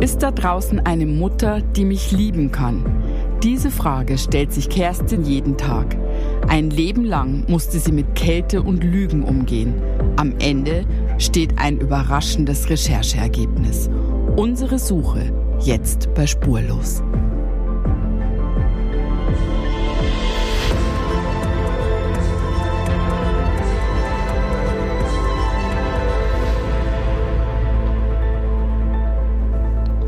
Ist da draußen eine Mutter, die mich lieben kann? Diese Frage stellt sich Kerstin jeden Tag. Ein Leben lang musste sie mit Kälte und Lügen umgehen. Am Ende steht ein überraschendes Rechercheergebnis. Unsere Suche jetzt bei Spurlos.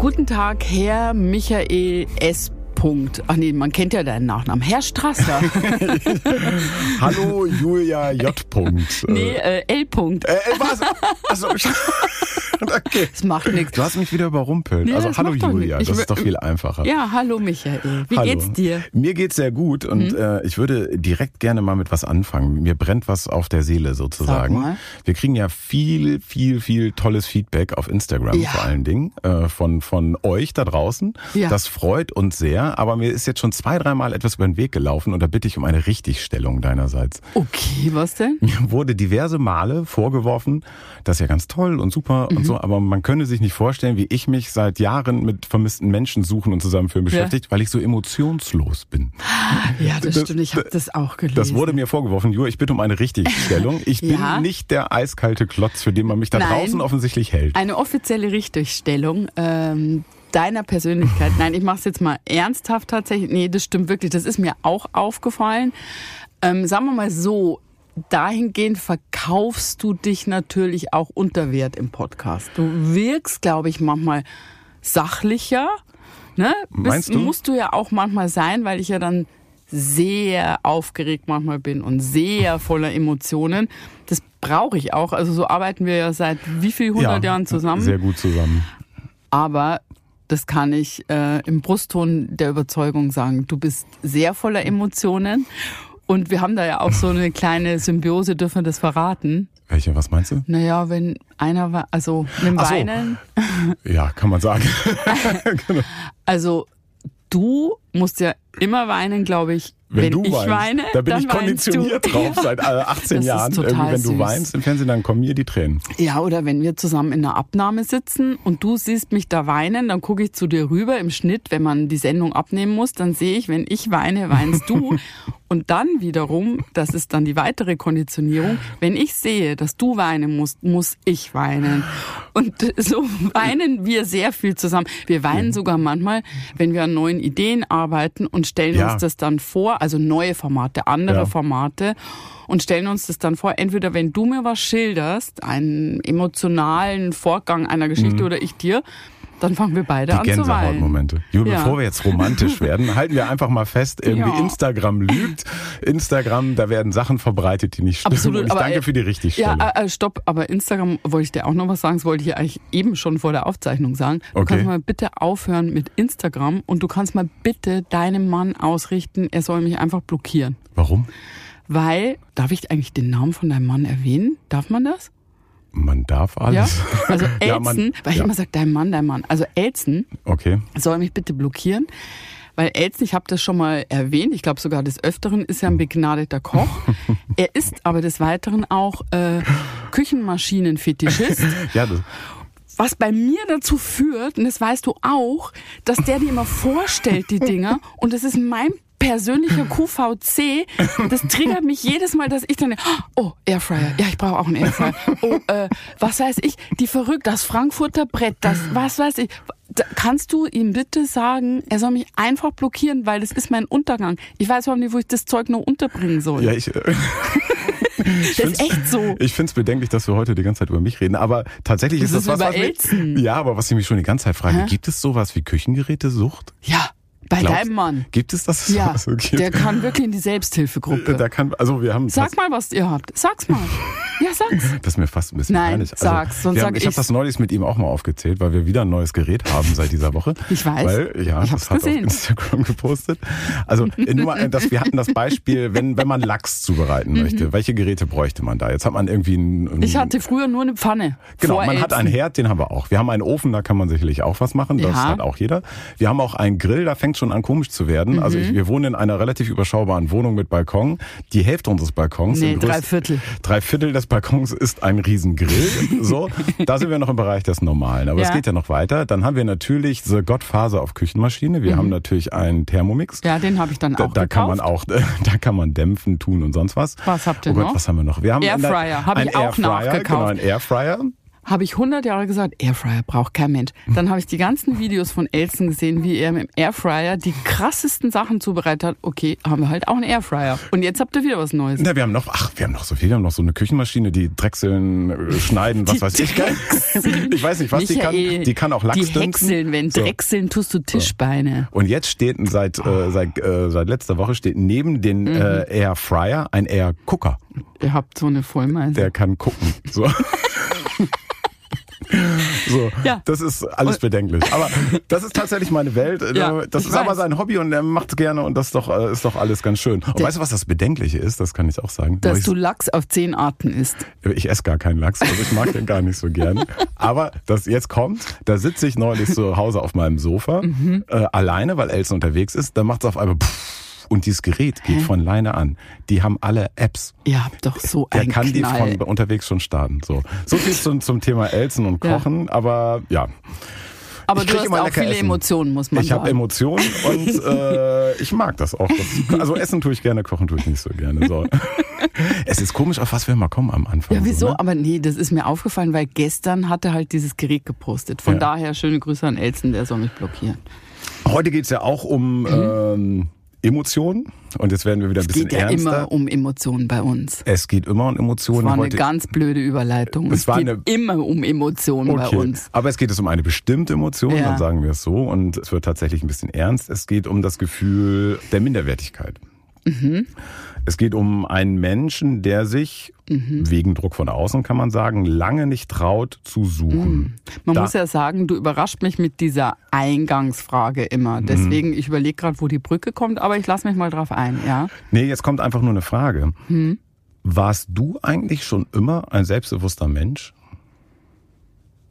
Guten Tag, Herr Michael S. Punkt. Ach nee, man kennt ja deinen Nachnamen. Herr Strasser. Hallo Julia J. Punkt. nee, äh, L. Punkt. Äh, äh, was? Also, okay. Das macht nichts. Du hast mich wieder überrumpelt. Nee, also hallo Julia, das ist doch viel einfacher. Ja, hallo Michael. Wie Hallo. geht's dir? Mhm. Mir geht's sehr gut und äh, ich würde direkt gerne mal mit was anfangen. Mir brennt was auf der Seele sozusagen. Wir kriegen ja viel, viel, viel tolles Feedback auf Instagram Ja. vor allen Dingen äh, von von euch da draußen. Ja. Das freut uns sehr. Aber mir ist jetzt schon zwei, dreimal etwas über den Weg gelaufen und da bitte ich um eine Richtigstellung deinerseits. Okay, was denn? Mir wurde diverse Male vorgeworfen, das ist ja ganz toll und super Mhm. und so, aber man könne sich nicht vorstellen, wie ich mich seit Jahren mit vermissten Menschen suchen und zusammenführen beschäftigt, weil ich so emotionslos bin. Ja, das, Das- stimmt. Ich habe das auch gelesen. Das wurde mir vorgeworfen. Jura, ich bitte um eine Richtigstellung. Ich bin Ja. nicht der eiskalte Klotz, für den man mich da Nein. draußen offensichtlich hält. Eine offizielle Richtigstellung ähm, deiner Persönlichkeit. Nein, ich mache es jetzt mal ernsthaft tatsächlich. Nee, das stimmt wirklich. Das ist mir auch aufgefallen. Ähm, sagen wir mal so, dahingehend verkaufst du dich natürlich auch unter Wert im Podcast. Du wirkst, glaube ich, manchmal sachlicher. Ne? Bist- Meinst du? Musst du ja auch manchmal sein, weil ich ja dann sehr aufgeregt manchmal bin und sehr voller Emotionen. Das brauche ich auch. Also so arbeiten wir ja seit wie viel hundert Jahren zusammen. Sehr gut zusammen. Aber das kann ich äh, im Brustton der Überzeugung sagen. Du bist sehr voller Emotionen. Und wir haben da ja auch so eine kleine Symbiose, dürfen wir das verraten? Welche, was meinst du? Naja, wenn einer, also mit dem so. Weinen, Ja, kann man sagen. genau. also du musst ja immer weinen, glaube ich, wenn, Wenn, du ich weinst, weine. da bin ich konditioniert du. drauf seit äh, 18 Das ist Jahren. Irgendwie, wenn du süß. weinst im Fernsehen, dann kommen mir die Tränen. Ja, oder wenn wir zusammen in der Abnahme sitzen und du siehst mich da weinen, dann gucke ich zu dir rüber im Schnitt, wenn man die Sendung abnehmen muss, dann sehe ich, wenn ich weine, weinst du. Und dann wiederum, das ist dann die weitere Konditionierung, wenn ich sehe, dass du weinen musst, muss ich weinen. Und so weinen wir sehr viel zusammen. Wir weinen sogar manchmal, wenn wir an neuen Ideen arbeiten und stellen Ja. uns das dann vor, also neue Formate, andere Ja. Formate und stellen uns das dann vor, entweder wenn du mir was schilderst, einen emotionalen Vorgang einer Geschichte oder ich dir, dann fangen wir beide Die an zu weinen. Gänsehautmomente. Jule, Ja. bevor wir jetzt romantisch werden, halten wir einfach mal fest, irgendwie Ja. Instagram lügt. Instagram, da werden Sachen verbreitet, die nicht stimmen. Absolut, aber, danke äh, für die Richtigstellung. Ja, äh, äh, stopp, aber Instagram wollte ich dir auch noch was sagen, das wollte ich ja eigentlich eben schon vor der Aufzeichnung sagen. Du Okay. kannst mal bitte aufhören mit Instagram und du kannst mal bitte deinem Mann ausrichten, er soll mich einfach blockieren. Warum? Weil, darf ich eigentlich den Namen von deinem Mann erwähnen? Darf man das? Man darf Ja? alles. Also Ja, Elzen, man- weil ich ja. immer sage, dein Mann, dein Mann. Also Elzen Okay. soll mich bitte blockieren. Weil Elzen, ich habe das schon mal erwähnt, ich glaube sogar des Öfteren, ist ja ein begnadeter Koch. er ist aber des Weiteren auch äh, Küchenmaschinenfetischist. Ja, das, Was bei mir dazu führt, und das weißt du auch, dass der dir immer vorstellt, die Dinger, und das ist mein persönlicher QVC, das triggert mich jedes Mal, dass ich dann, oh, Airfryer, ja, ich brauche auch einen Airfryer. Oh, äh, was weiß ich, die verrückt, das Frankfurter Brett, das, was weiß ich. Da, kannst du ihm bitte sagen, er soll mich einfach blockieren, weil das ist mein Untergang. Ich weiß überhaupt nicht, wo ich das Zeug noch unterbringen soll. ja, ich. äh, ich das ist echt so. Ich finde es bedenklich, dass wir heute die ganze Zeit über mich reden, aber tatsächlich Das ist das was, was mich. Ja, aber was ich mich schon die ganze Zeit frage, Hä? gibt es sowas wie Küchengerätesucht? Ja, bei Glaubst- deinem Mann. Gibt es das? Ja? Okay. der kann wirklich in die Selbsthilfegruppe. da kann, also wir haben Sag mal, was ihr habt. Sag's mal. Ja, sag's. Das ist mir fast ein bisschen Nein, peinlich. Also, sag's, sonst haben, sag ich habe ich's. das neulich mit ihm auch mal aufgezählt, weil wir wieder ein neues Gerät haben seit dieser Woche. Ich weiß. Weil, ja, Ich das hab's hat gesehen. auf Instagram gepostet. Also nur mal, das, wir hatten das Beispiel, wenn, wenn man Lachs zubereiten möchte, welche Geräte bräuchte man da? Jetzt hat man irgendwie ein, ein Mhm. Ich hatte früher nur eine Pfanne. Genau, man hat einen. Herd, den haben wir auch. Wir haben einen Ofen, da kann man sicherlich auch was machen. Das Ja. hat auch jeder. Wir haben auch einen Grill, da fängt schon an komisch zu werden. Also Mhm. ich, wir wohnen in einer relativ überschaubaren Wohnung mit Balkon. Die Hälfte unseres Balkons, Nee, größten- drei Viertel. drei Viertel des Balkons ist ein Riesengrill. So, da sind wir noch im Bereich des Normalen. Aber Ja. es geht ja noch weiter. Dann haben wir natürlich The Godfather auf Küchenmaschine. Wir haben natürlich einen Thermomix. Mhm. Ja, den habe ich dann Da, auch da kann man auch, da kann man dämpfen, tun und sonst was. Was habt ihr oh Gott, noch? was haben wir noch? Wir haben Airfryer, hab einen ich auch Airfryer, nachgekauft. Genau, einen Airfryer. Habe ich 100 Jahre gesagt, Airfryer braucht kein Mensch. Dann habe ich die ganzen Videos von Elson gesehen, wie er mit dem Airfryer die krassesten Sachen zubereitet hat. Okay, haben wir halt auch einen Airfryer. Und jetzt habt ihr wieder was Neues. Na, wir haben noch, ach, wir haben noch so viel. Wir haben noch so eine Küchenmaschine, die drechseln, äh, schneiden, was Die weiß ich. Gell? Ich weiß nicht, was die kann. Michael, Die kann auch Lachs Die häckseln, wenn So. drechseln, tust du Tischbeine. Und jetzt steht seit, äh, seit, äh, seit letzter Woche steht neben den Mhm. äh, Air Fryer ein Air Cooker. Ihr habt so eine Vollmeise. Der kann gucken. So. So, Ja. das ist alles bedenklich. Aber das ist tatsächlich meine Welt. Ja, das ist aber weiß. sein Hobby und er macht es gerne und das ist doch, äh, ist doch alles ganz schön. Und Der- weißt du, was das Bedenkliche ist? Das kann ich auch sagen. dass Neulich- du Lachs auf zehn Arten isst. Ich esse gar keinen Lachs, also ich mag den gar nicht so gern. Aber das jetzt kommt, da sitze ich neulich zu Hause auf meinem Sofa, Mhm. äh, alleine, weil Elsa unterwegs ist. Da macht es auf einmal pff, und dieses Gerät geht von Leine an. Die haben alle Apps. Ihr habt doch so Der einen kann die Knall. von unterwegs schon starten. So, so viel zum, zum Thema Elsen und Ja. Kochen. Aber ja, Aber ich du hast immer auch viele Essen. Emotionen, muss man ich habe sagen. Emotionen und äh, ich mag das auch. Das, also essen tue ich gerne, kochen tue ich nicht so gerne. So. es ist komisch, auf was wir mal kommen am Anfang. Ja, so, wieso? ne? Aber nee, das ist mir aufgefallen, weil gestern hat er halt dieses Gerät gepostet. Von Ja. daher schöne Grüße an Elsen, der soll mich blockieren. Heute geht's ja auch um ähm, Emotionen und jetzt werden wir wieder ein. Es bisschen geht ja ernster. immer um Emotionen bei uns. es geht immer um Emotionen. war eine Heute, ganz blöde Überleitung. Es Es geht eine- immer um Emotionen bei okay. uns. Aber es geht es um eine bestimmte Emotion, Ja. dann sagen wir es so. Und es wird tatsächlich ein bisschen ernst. Es geht um das Gefühl der Minderwertigkeit. Mhm. Es geht um einen Menschen, der sich Mhm. wegen Druck von außen, kann man sagen, lange nicht traut zu suchen. Man Da- muss ja sagen, du überrascht mich mit dieser Eingangsfrage immer. Mhm. Deswegen, ich überlege gerade, wo die Brücke kommt, aber ich lasse mich mal drauf ein, ja. Nee, jetzt kommt einfach nur eine Frage. Hm? Warst du eigentlich schon immer ein selbstbewusster Mensch?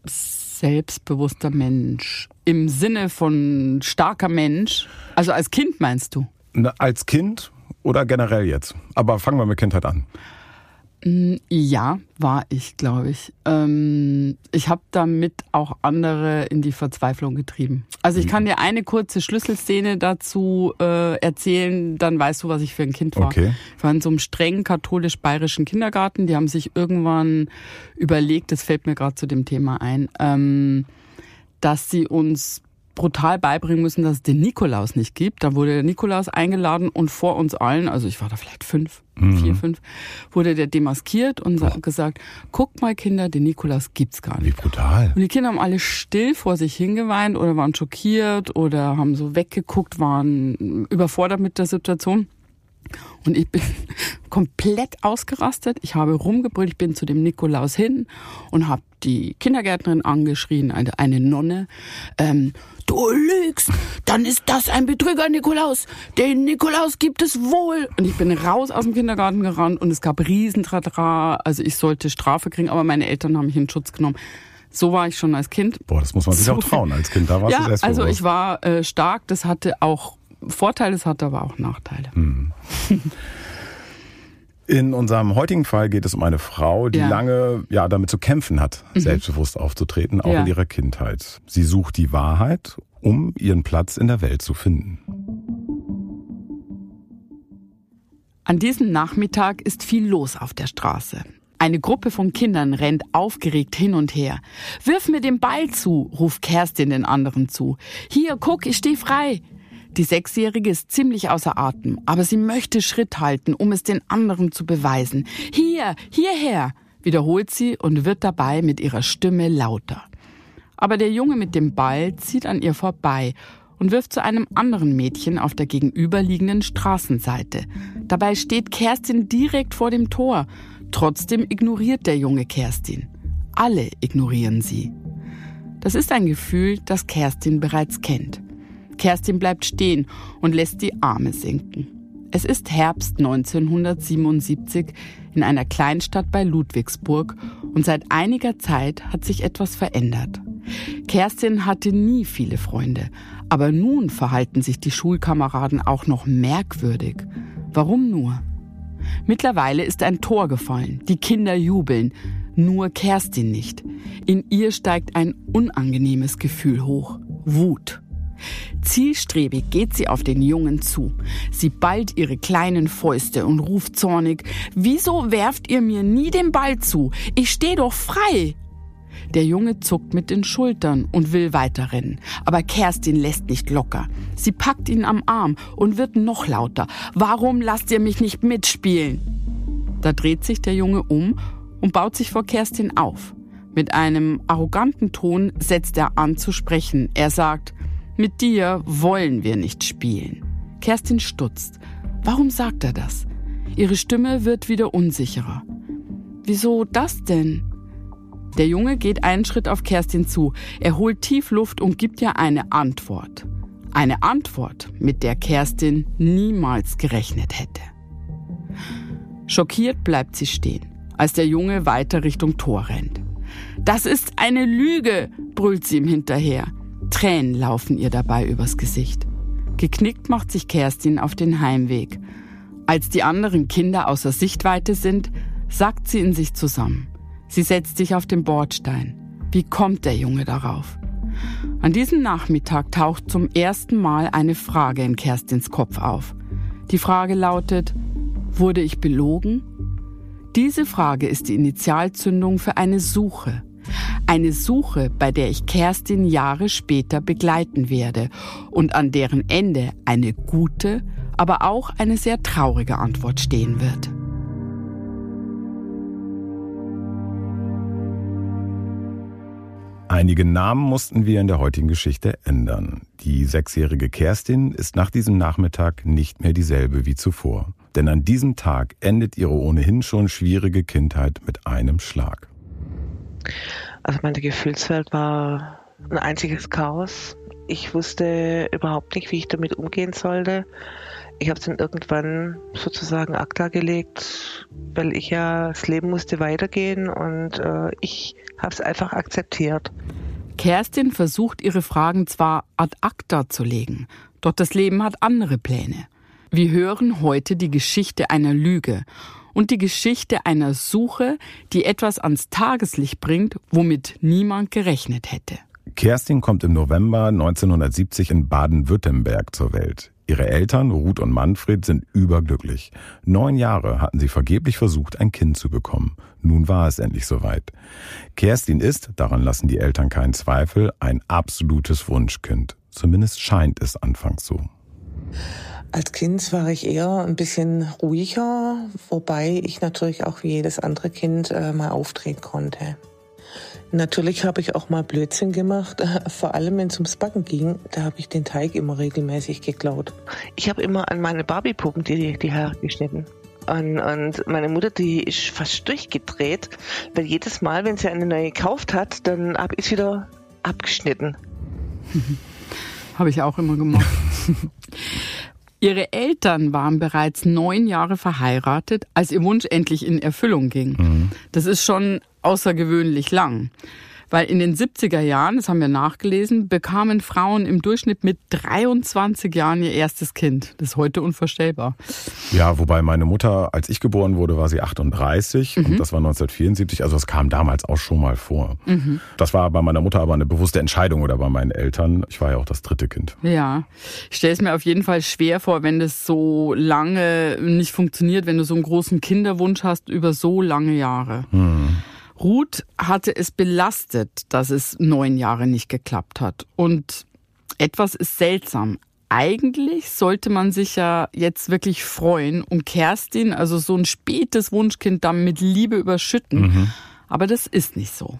Selbstbewusster Mensch. Im Sinne von starker Mensch. Also als Kind meinst du? Na, als Kind oder generell jetzt? Aber fangen wir mit Kindheit an. Ja, war ich, glaube ich. Ähm, ich habe damit auch andere in die Verzweiflung getrieben. Also ich kann dir eine kurze Schlüsselszene dazu äh, erzählen, dann weißt du, was ich für ein Kind war. Okay. Ich war in so einem streng katholisch-bayerischen Kindergarten. Die haben sich irgendwann überlegt, das fällt mir gerade zu dem Thema ein, ähm, dass sie uns brutal beibringen müssen, dass es den Nikolaus nicht gibt. Da wurde der Nikolaus eingeladen und vor uns allen, also ich war da vielleicht fünf, vier, fünf, wurde der demaskiert und sa- gesagt, guckt mal Kinder, den Nikolaus gibt's gar Wie nicht. brutal. Und die Kinder haben alle still vor sich hingeweint oder waren schockiert oder haben so weggeguckt, waren überfordert mit der Situation. Und ich bin komplett ausgerastet. Ich habe rumgebrüllt, ich bin zu dem Nikolaus hin und habe die Kindergärtnerin angeschrien, eine, eine Nonne. Ähm, du lügst, dann ist das ein Betrüger, Nikolaus. Den Nikolaus gibt es wohl. Und ich bin raus aus dem Kindergarten gerannt und es gab Riesentradra. Also ich sollte Strafe kriegen, aber meine Eltern haben mich in Schutz genommen. So war ich schon als Kind. Boah, das muss man sich So auch trauen als Kind. Da warst du Ja, selbstbewusst. also ich war äh, stark. Das hatte auch Vorteile, es hatte aber auch Nachteile. Hm. In unserem heutigen Fall geht es um eine Frau, die Ja. Mhm. lange ja damit zu kämpfen hat, selbstbewusst aufzutreten, auch Ja. in ihrer Kindheit. Sie sucht die Wahrheit, um ihren Platz in der Welt zu finden. An diesem Nachmittag ist viel los auf der Straße. Eine Gruppe von Kindern rennt aufgeregt hin und her. Wirf mir den Ball zu, ruft Kerstin den anderen zu. Hier, guck, ich stehe frei. Die Sechsjährige ist ziemlich außer Atem, aber sie möchte Schritt halten, um es den anderen zu beweisen. Hier, hierher, wiederholt sie und wird dabei mit ihrer Stimme lauter. Aber der Junge mit dem Ball zieht an ihr vorbei und wirft zu einem anderen Mädchen auf der gegenüberliegenden Straßenseite. Dabei steht Kerstin direkt vor dem Tor. Trotzdem ignoriert der Junge Kerstin. Alle ignorieren sie. Das ist ein Gefühl, das Kerstin bereits kennt. Kerstin bleibt stehen und lässt die Arme sinken. Es ist Herbst 1977 in einer Kleinstadt bei Ludwigsburg und seit einiger Zeit hat sich etwas verändert. Kerstin hatte nie viele Freunde, aber nun verhalten sich die Schulkameraden auch noch merkwürdig. Warum nur? Mittlerweile ist ein Tor gefallen. Die Kinder jubeln. Nur Kerstin nicht. In ihr steigt ein unangenehmes Gefühl hoch. Wut. Zielstrebig geht sie auf den Jungen zu. Sie ballt ihre kleinen Fäuste und ruft zornig, Wieso werft ihr mir nie den Ball zu? Ich steh doch frei. Der Junge zuckt mit den Schultern und will weiterrennen. Aber Kerstin lässt nicht locker. Sie packt ihn am Arm und wird noch lauter. Warum lasst ihr mich nicht mitspielen? Da dreht sich der Junge um und baut sich vor Kerstin auf. Mit einem arroganten Ton setzt er an zu sprechen. Er sagt, mit dir wollen wir nicht spielen. Kerstin stutzt. Warum sagt er das? Ihre Stimme wird wieder unsicherer. Wieso das denn? Der Junge geht einen Schritt auf Kerstin zu. Er holt tief Luft und gibt ihr eine Antwort. Eine Antwort, mit der Kerstin niemals gerechnet hätte. Schockiert bleibt sie stehen, als der Junge weiter Richtung Tor rennt. Das ist eine Lüge, brüllt sie ihm hinterher. Tränen laufen ihr dabei übers Gesicht. Geknickt macht sich Kerstin auf den Heimweg. Als die anderen Kinder außer Sichtweite sind, sackt sie in sich zusammen. Sie setzt sich auf den Bordstein. Wie kommt der Junge darauf? An diesem Nachmittag taucht zum ersten Mal eine Frage in Kerstins Kopf auf. Die Frage lautet, wurde ich belogen? Diese Frage ist die Initialzündung für eine Suche. Eine Suche, bei der ich Kerstin Jahre später begleiten werde und an deren Ende eine gute, aber auch eine sehr traurige Antwort stehen wird. Einige Namen mussten wir in der heutigen Geschichte ändern. Die sechsjährige Kerstin ist nach diesem Nachmittag nicht mehr dieselbe wie zuvor. Denn an diesem Tag endet ihre ohnehin schon schwierige Kindheit mit einem Schlag. Also meine Gefühlswelt war ein einziges Chaos. Ich wusste überhaupt nicht, wie ich damit umgehen sollte. Ich habe es dann irgendwann sozusagen akta gelegt, weil ich ja, das Leben musste weitergehen und äh, ich habe es einfach akzeptiert. Kerstin versucht ihre Fragen zwar ad acta zu legen, doch das Leben hat andere Pläne. Wir hören heute die Geschichte einer Lüge und die Geschichte einer Suche, die etwas ans Tageslicht bringt, womit niemand gerechnet hätte. Kerstin kommt im November 1970 in Baden-Württemberg zur Welt. Ihre Eltern, Ruth und Manfred, sind überglücklich. Neun Jahre hatten sie vergeblich versucht, ein Kind zu bekommen. Nun war es endlich soweit. Kerstin ist, daran lassen die Eltern keinen Zweifel, ein absolutes Wunschkind. Zumindest scheint es anfangs so. Als Kind war ich eher ein bisschen ruhiger, wobei ich natürlich auch wie jedes andere Kind äh, mal auftreten konnte. Natürlich habe ich auch mal Blödsinn gemacht, vor allem wenn es ums Backen ging. Da habe ich den Teig immer regelmäßig geklaut. Ich habe immer an meine Barbie-Puppen die, die Haare geschnitten. Und, und meine Mutter, die ist fast durchgedreht, weil jedes Mal, wenn sie eine neue gekauft hat, dann habe ich es wieder abgeschnitten. habe ich auch immer gemacht. Ihre Eltern waren bereits neun Jahre verheiratet, als ihr Wunsch endlich in Erfüllung ging. Mhm. Das ist schon außergewöhnlich lang. Weil in den 70er Jahren, das haben wir nachgelesen, bekamen Frauen im Durchschnitt mit 23 Jahren ihr erstes Kind. Das ist heute unvorstellbar. Ja, wobei meine Mutter, als ich geboren wurde, war sie 38 mhm. und das war 1974. Also das kam damals auch schon mal vor. Mhm. Das war bei meiner Mutter aber eine bewusste Entscheidung oder bei meinen Eltern. Ich war ja auch das dritte Kind. Ja, ich stelle es mir auf jeden Fall schwer vor, wenn das so lange nicht funktioniert, wenn du so einen großen Kinderwunsch hast über so lange Jahre. Mhm. Ruth hatte es belastet, dass es neun Jahre nicht geklappt hat. Und etwas ist seltsam. Eigentlich sollte man sich ja jetzt wirklich freuen und Kerstin, also so ein spätes Wunschkind, dann mit Liebe überschütten. Mhm. Aber das ist nicht so.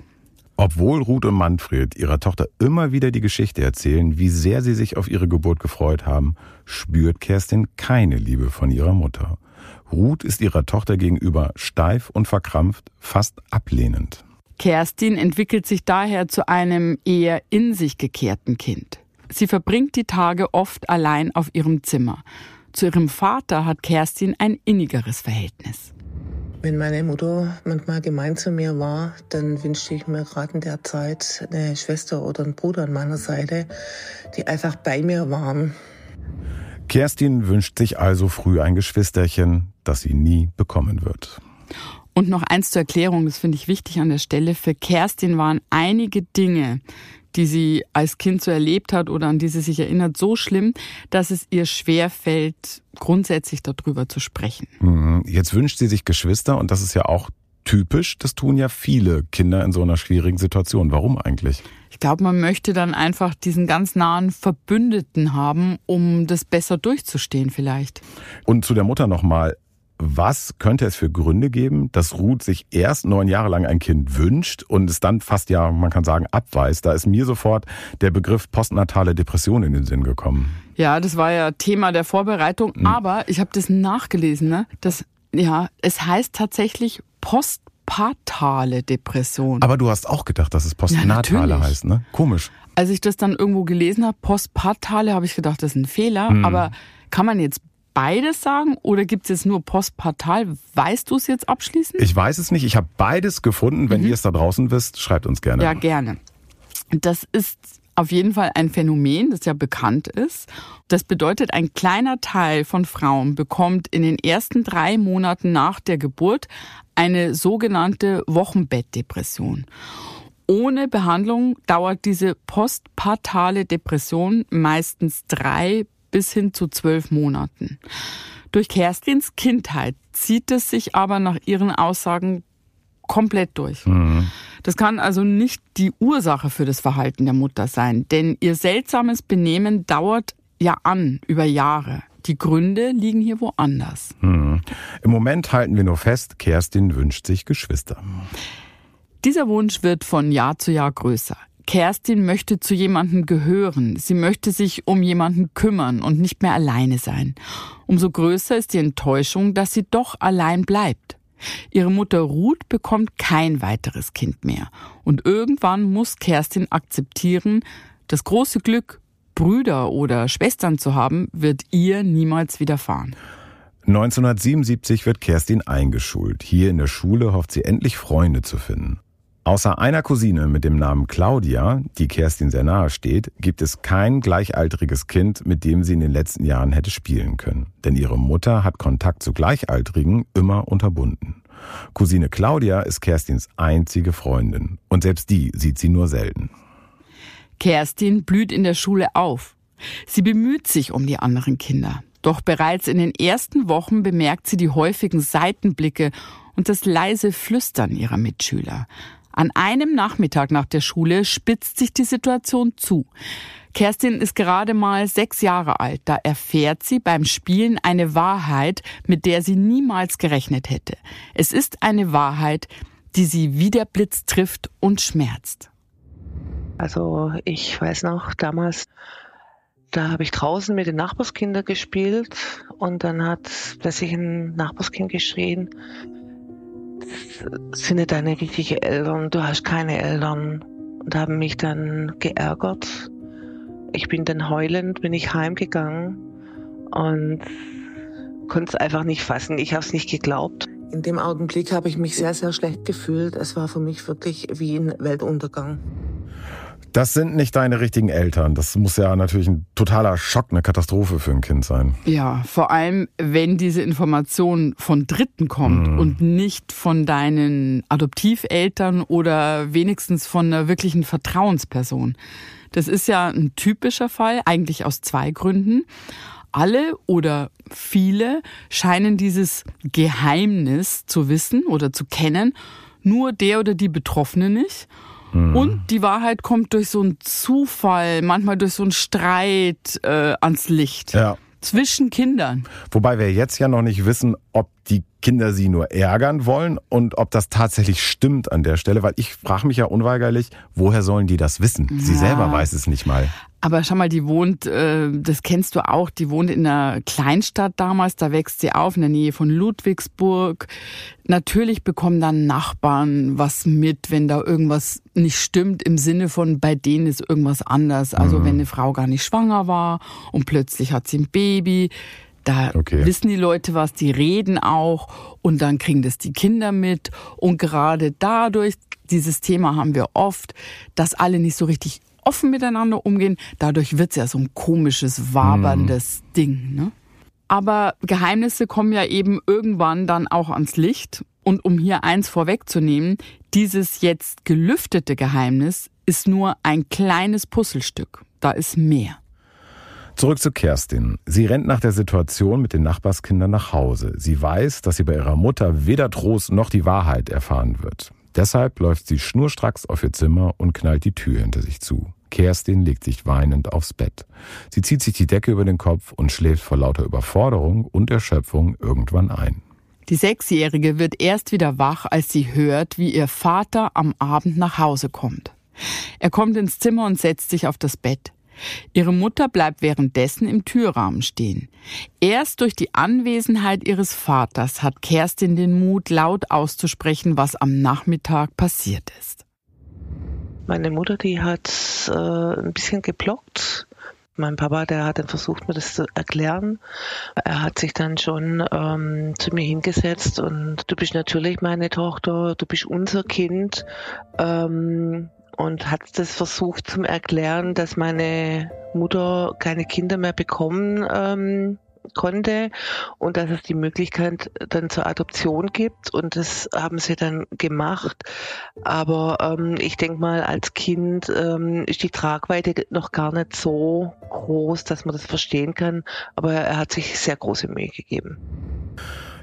Obwohl Ruth und Manfred ihrer Tochter immer wieder die Geschichte erzählen, wie sehr sie sich auf ihre Geburt gefreut haben, spürt Kerstin keine Liebe von ihrer Mutter. Ruth ist ihrer Tochter gegenüber steif und verkrampft, fast ablehnend. Kerstin entwickelt sich daher zu einem eher in sich gekehrten Kind. Sie verbringt die Tage oft allein auf ihrem Zimmer. Zu ihrem Vater hat Kerstin ein innigeres Verhältnis. Wenn meine Mutter manchmal gemein zu mir war, dann wünschte ich mir gerade in der Zeit eine Schwester oder einen Bruder an meiner Seite, die einfach bei mir waren. Kerstin wünscht sich also früh ein Geschwisterchen, das sie nie bekommen wird. Und noch eins zur Erklärung, das finde ich wichtig an der Stelle. Für Kerstin waren einige Dinge, die sie als Kind so erlebt hat oder an die sie sich erinnert, so schlimm, dass es ihr schwer fällt, grundsätzlich darüber zu sprechen. Mhm. Jetzt wünscht sie sich Geschwister und das ist ja auch typisch. Das tun ja viele Kinder in so einer schwierigen Situation. Warum eigentlich? Ich glaube, man möchte dann einfach diesen ganz nahen Verbündeten haben, um das besser durchzustehen vielleicht. Und zu der Mutter nochmal. Was könnte es für Gründe geben, dass Ruth sich erst neun Jahre lang ein Kind wünscht und es dann fast ja, man kann sagen, abweist? Da ist mir sofort der Begriff postnatale Depression in den Sinn gekommen. Ja, das war ja Thema der Vorbereitung, mhm. aber ich habe das nachgelesen, ne? Das, ja, es heißt tatsächlich postpartale Depression. Aber du hast auch gedacht, dass es postnatale ja, heißt, ne? Komisch. Als ich das dann irgendwo gelesen habe, postpartale, habe ich gedacht, das ist ein Fehler, mhm. aber kann man jetzt beides sagen oder gibt es jetzt nur postpartal? Weißt du es jetzt abschließend? Ich weiß es nicht. Ich habe beides gefunden. Wenn mhm. ihr es da draußen wisst, schreibt uns gerne. Ja, gerne. Das ist auf jeden Fall ein Phänomen, das ja bekannt ist. Das bedeutet, ein kleiner Teil von Frauen bekommt in den ersten drei Monaten nach der Geburt eine sogenannte Wochenbettdepression. Ohne Behandlung dauert diese postpartale Depression meistens drei bis hin zu zwölf Monaten. Durch Kerstins Kindheit zieht es sich aber nach ihren Aussagen komplett durch. Mhm. Das kann also nicht die Ursache für das Verhalten der Mutter sein, denn ihr seltsames Benehmen dauert ja an über Jahre. Die Gründe liegen hier woanders. Mhm. Im Moment halten wir nur fest, Kerstin wünscht sich Geschwister. Dieser Wunsch wird von Jahr zu Jahr größer. Kerstin möchte zu jemandem gehören. Sie möchte sich um jemanden kümmern und nicht mehr alleine sein. Umso größer ist die Enttäuschung, dass sie doch allein bleibt. Ihre Mutter Ruth bekommt kein weiteres Kind mehr. Und irgendwann muss Kerstin akzeptieren, das große Glück, Brüder oder Schwestern zu haben, wird ihr niemals widerfahren. 1977 wird Kerstin eingeschult. Hier in der Schule hofft sie endlich Freunde zu finden. Außer einer Cousine mit dem Namen Claudia, die Kerstin sehr nahe steht, gibt es kein gleichaltriges Kind, mit dem sie in den letzten Jahren hätte spielen können. Denn ihre Mutter hat Kontakt zu Gleichaltrigen immer unterbunden. Cousine Claudia ist Kerstins einzige Freundin. Und selbst die sieht sie nur selten. Kerstin blüht in der Schule auf. Sie bemüht sich um die anderen Kinder. Doch bereits in den ersten Wochen bemerkt sie die häufigen Seitenblicke und das leise Flüstern ihrer Mitschüler. An einem Nachmittag nach der Schule spitzt sich die Situation zu. Kerstin ist gerade mal sechs Jahre alt. Da erfährt sie beim Spielen eine Wahrheit, mit der sie niemals gerechnet hätte. Es ist eine Wahrheit, die sie wie der Blitz trifft und schmerzt. Also ich weiß noch, damals, da habe ich draußen mit den Nachbarskindern gespielt und dann hat plötzlich ein Nachbarskind geschrien, sind nicht deine richtigen Eltern, du hast keine Eltern. Und haben mich dann geärgert. Ich bin dann heulend, bin ich heimgegangen und konnte es einfach nicht fassen. Ich habe es nicht geglaubt. In dem Augenblick habe ich mich sehr, sehr schlecht gefühlt. Es war für mich wirklich wie ein Weltuntergang. Das sind nicht deine richtigen Eltern. Das muss ja natürlich ein totaler Schock, eine Katastrophe für ein Kind sein. Ja, vor allem, wenn diese Information von Dritten kommt mm. und nicht von deinen Adoptiveltern oder wenigstens von einer wirklichen Vertrauensperson. Das ist ja ein typischer Fall, eigentlich aus zwei Gründen. Alle oder viele scheinen dieses Geheimnis zu wissen oder zu kennen, nur der oder die Betroffene nicht. Mhm. Und die Wahrheit kommt durch so einen Zufall, manchmal durch so einen Streit äh, ans Licht. Ja. Zwischen Kindern. Wobei wir jetzt ja noch nicht wissen, ob die Kinder sie nur ärgern wollen und ob das tatsächlich stimmt an der Stelle, weil ich frage mich ja unweigerlich, woher sollen die das wissen? Ja. Sie selber weiß es nicht mal. Aber schau mal, die wohnt, äh, das kennst du auch, die wohnt in einer Kleinstadt damals, da wächst sie auf, in der Nähe von Ludwigsburg. Natürlich bekommen dann Nachbarn was mit, wenn da irgendwas nicht stimmt, im Sinne von, bei denen ist irgendwas anders. Also mhm. wenn eine Frau gar nicht schwanger war und plötzlich hat sie ein Baby. Da okay. wissen die Leute was, die reden auch und dann kriegen das die Kinder mit. Und gerade dadurch, dieses Thema haben wir oft, dass alle nicht so richtig offen miteinander umgehen. Dadurch wird's ja so ein komisches, waberndes mhm. Ding. Ne? Aber Geheimnisse kommen ja eben irgendwann dann auch ans Licht. Und um hier eins vorwegzunehmen, dieses jetzt gelüftete Geheimnis ist nur ein kleines Puzzlestück. Da ist mehr. Zurück zu Kerstin. Sie rennt nach der Situation mit den Nachbarskindern nach Hause. Sie weiß, dass sie bei ihrer Mutter weder Trost noch die Wahrheit erfahren wird. Deshalb läuft sie schnurstracks auf ihr Zimmer und knallt die Tür hinter sich zu. Kerstin legt sich weinend aufs Bett. Sie zieht sich die Decke über den Kopf und schläft vor lauter Überforderung und Erschöpfung irgendwann ein. Die Sechsjährige wird erst wieder wach, als sie hört, wie ihr Vater am Abend nach Hause kommt. Er kommt ins Zimmer und setzt sich auf das Bett. Ihre Mutter bleibt währenddessen im Türrahmen stehen. Erst durch die Anwesenheit ihres Vaters hat Kerstin den Mut, laut auszusprechen, was am Nachmittag passiert ist. Meine Mutter, die hat äh, ein bisschen geblockt. Mein Papa, der hat dann versucht, mir das zu erklären. Er hat sich dann schon ähm, zu mir hingesetzt und du bist natürlich meine Tochter, du bist unser Kind. Ähm, und hat das versucht zum Erklären, dass meine Mutter keine Kinder mehr bekommen ähm, konnte und dass es die Möglichkeit dann zur Adoption gibt und das haben sie dann gemacht. Aber ähm, ich denke mal, als Kind ähm, ist die Tragweite noch gar nicht so groß, dass man das verstehen kann. Aber er hat sich sehr große Mühe gegeben.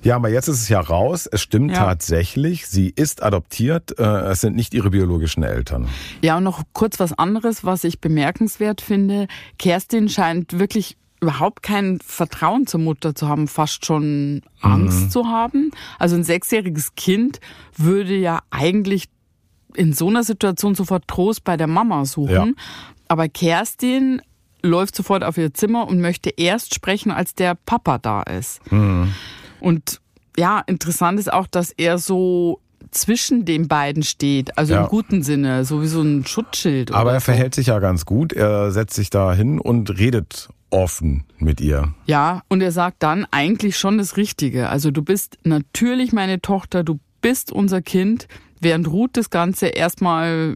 Ja, aber jetzt ist es ja raus. Es stimmt ja. tatsächlich. Sie ist adoptiert. Äh, es sind nicht ihre biologischen Eltern. Ja, und noch kurz was anderes, was ich bemerkenswert finde. Kerstin scheint wirklich überhaupt kein Vertrauen zur Mutter zu haben, fast schon Angst mhm. zu haben. Also ein sechsjähriges Kind würde ja eigentlich in so einer Situation sofort Trost bei der Mama suchen. Ja. Aber Kerstin läuft sofort auf ihr Zimmer und möchte erst sprechen, als der Papa da ist. Mhm. Und ja, interessant ist auch, dass er so zwischen den beiden steht, also ja. im guten Sinne, so wie so ein Schutzschild. Aber er so. verhält sich ja ganz gut. Er setzt sich da hin und redet offen mit ihr. Ja, und er sagt dann eigentlich schon das Richtige. Also du bist natürlich meine Tochter, du bist unser Kind, während Ruth das Ganze erstmal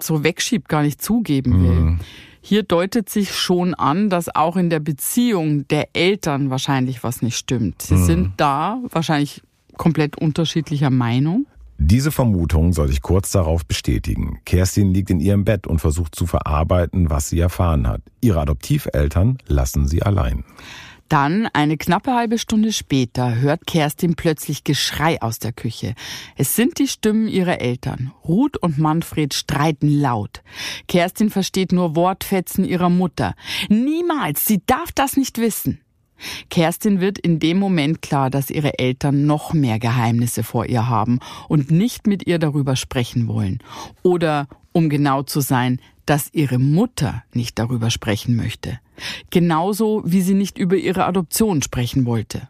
so wegschiebt, gar nicht zugeben will. Mhm. Hier deutet sich schon an, dass auch in der Beziehung der Eltern wahrscheinlich was nicht stimmt. Sie mhm. sind da wahrscheinlich komplett unterschiedlicher Meinung. Diese Vermutung soll sich kurz darauf bestätigen. Kerstin liegt in ihrem Bett und versucht zu verarbeiten, was sie erfahren hat. Ihre Adoptiveltern lassen sie allein. Dann, eine knappe halbe Stunde später, hört Kerstin plötzlich Geschrei aus der Küche. Es sind die Stimmen ihrer Eltern. Ruth und Manfred streiten laut. Kerstin versteht nur Wortfetzen ihrer Mutter. Niemals, sie darf das nicht wissen. Kerstin wird in dem Moment klar, dass ihre Eltern noch mehr Geheimnisse vor ihr haben und nicht mit ihr darüber sprechen wollen. Oder, um genau zu sein, dass ihre Mutter nicht darüber sprechen möchte. Genauso wie sie nicht über ihre Adoption sprechen wollte.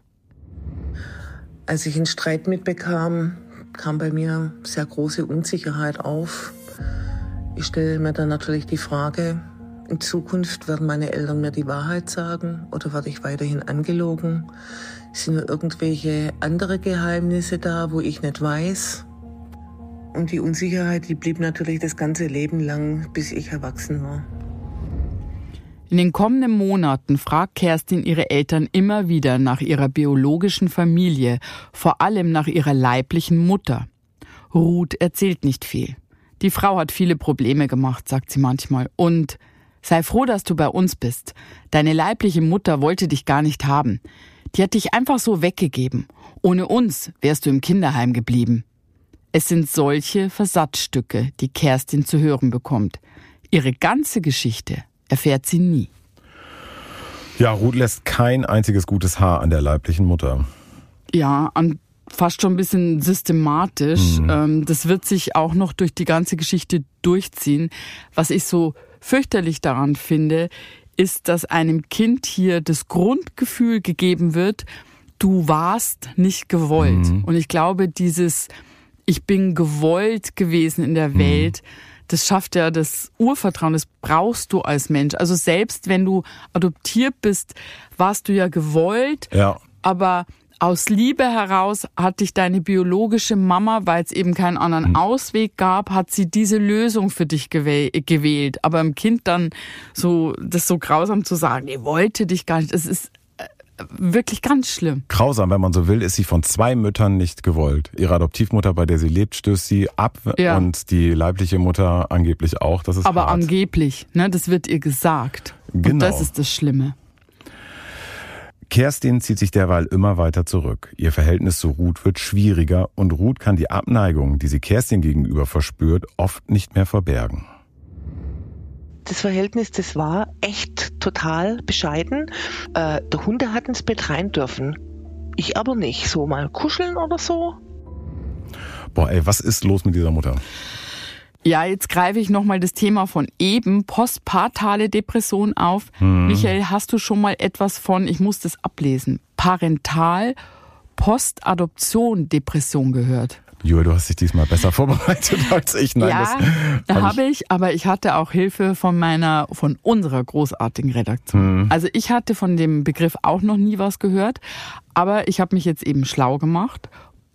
Als ich einen Streit mitbekam, kam bei mir sehr große Unsicherheit auf. Ich stelle mir dann natürlich die Frage, in Zukunft werden meine Eltern mir die Wahrheit sagen oder werde ich weiterhin angelogen? Sind nur irgendwelche andere Geheimnisse da, wo ich nicht weiß? Und die Unsicherheit, die blieb natürlich das ganze Leben lang, bis ich erwachsen war. In den kommenden Monaten fragt Kerstin ihre Eltern immer wieder nach ihrer biologischen Familie, vor allem nach ihrer leiblichen Mutter. Ruth erzählt nicht viel. Die Frau hat viele Probleme gemacht, sagt sie manchmal. Und sei froh, dass du bei uns bist. Deine leibliche Mutter wollte dich gar nicht haben. Die hat dich einfach so weggegeben. Ohne uns wärst du im Kinderheim geblieben. Es sind solche Versatzstücke, die Kerstin zu hören bekommt. Ihre ganze Geschichte erfährt sie nie. Ja, Ruth lässt kein einziges gutes Haar an der leiblichen Mutter. Ja, an fast schon ein bisschen systematisch. Mhm. Ähm, das wird sich auch noch durch die ganze Geschichte durchziehen. Was ich so fürchterlich daran finde, ist, dass einem Kind hier das Grundgefühl gegeben wird, du warst nicht gewollt. Mhm. Und ich glaube, dieses ich bin gewollt gewesen in der mhm. Welt. Das schafft ja das Urvertrauen, das brauchst du als Mensch. Also selbst wenn du adoptiert bist, warst du ja gewollt. Ja. Aber aus Liebe heraus hat dich deine biologische Mama, weil es eben keinen anderen mhm. Ausweg gab, hat sie diese Lösung für dich gewählt. Aber im Kind dann so, das so grausam zu sagen, die wollte dich gar nicht, das ist wirklich ganz schlimm. Grausam, wenn man so will, ist sie von zwei Müttern nicht gewollt. Ihre Adoptivmutter, bei der sie lebt, stößt sie ab ja. und die leibliche Mutter angeblich auch. Das ist Aber hart. angeblich, ne, das wird ihr gesagt. Genau. Und das ist das Schlimme. Kerstin zieht sich derweil immer weiter zurück. Ihr Verhältnis zu Ruth wird schwieriger und Ruth kann die Abneigung, die sie Kerstin gegenüber verspürt, oft nicht mehr verbergen. Das Verhältnis, das war echt total bescheiden. Äh, der Hunde hat ins Bett rein dürfen. Ich aber nicht. So mal kuscheln oder so. Boah, ey, was ist los mit dieser Mutter? Ja, jetzt greife ich nochmal das Thema von eben, postpartale Depression auf. Hm. Michael, hast du schon mal etwas von, ich muss das ablesen, parental Postadoption Depression gehört? Julia, du hast dich diesmal besser vorbereitet als ich. Nein, ja, habe ich, aber ich hatte auch Hilfe von meiner, von unserer großartigen Redaktion. Hm. Also ich hatte von dem Begriff auch noch nie was gehört, aber ich habe mich jetzt eben schlau gemacht.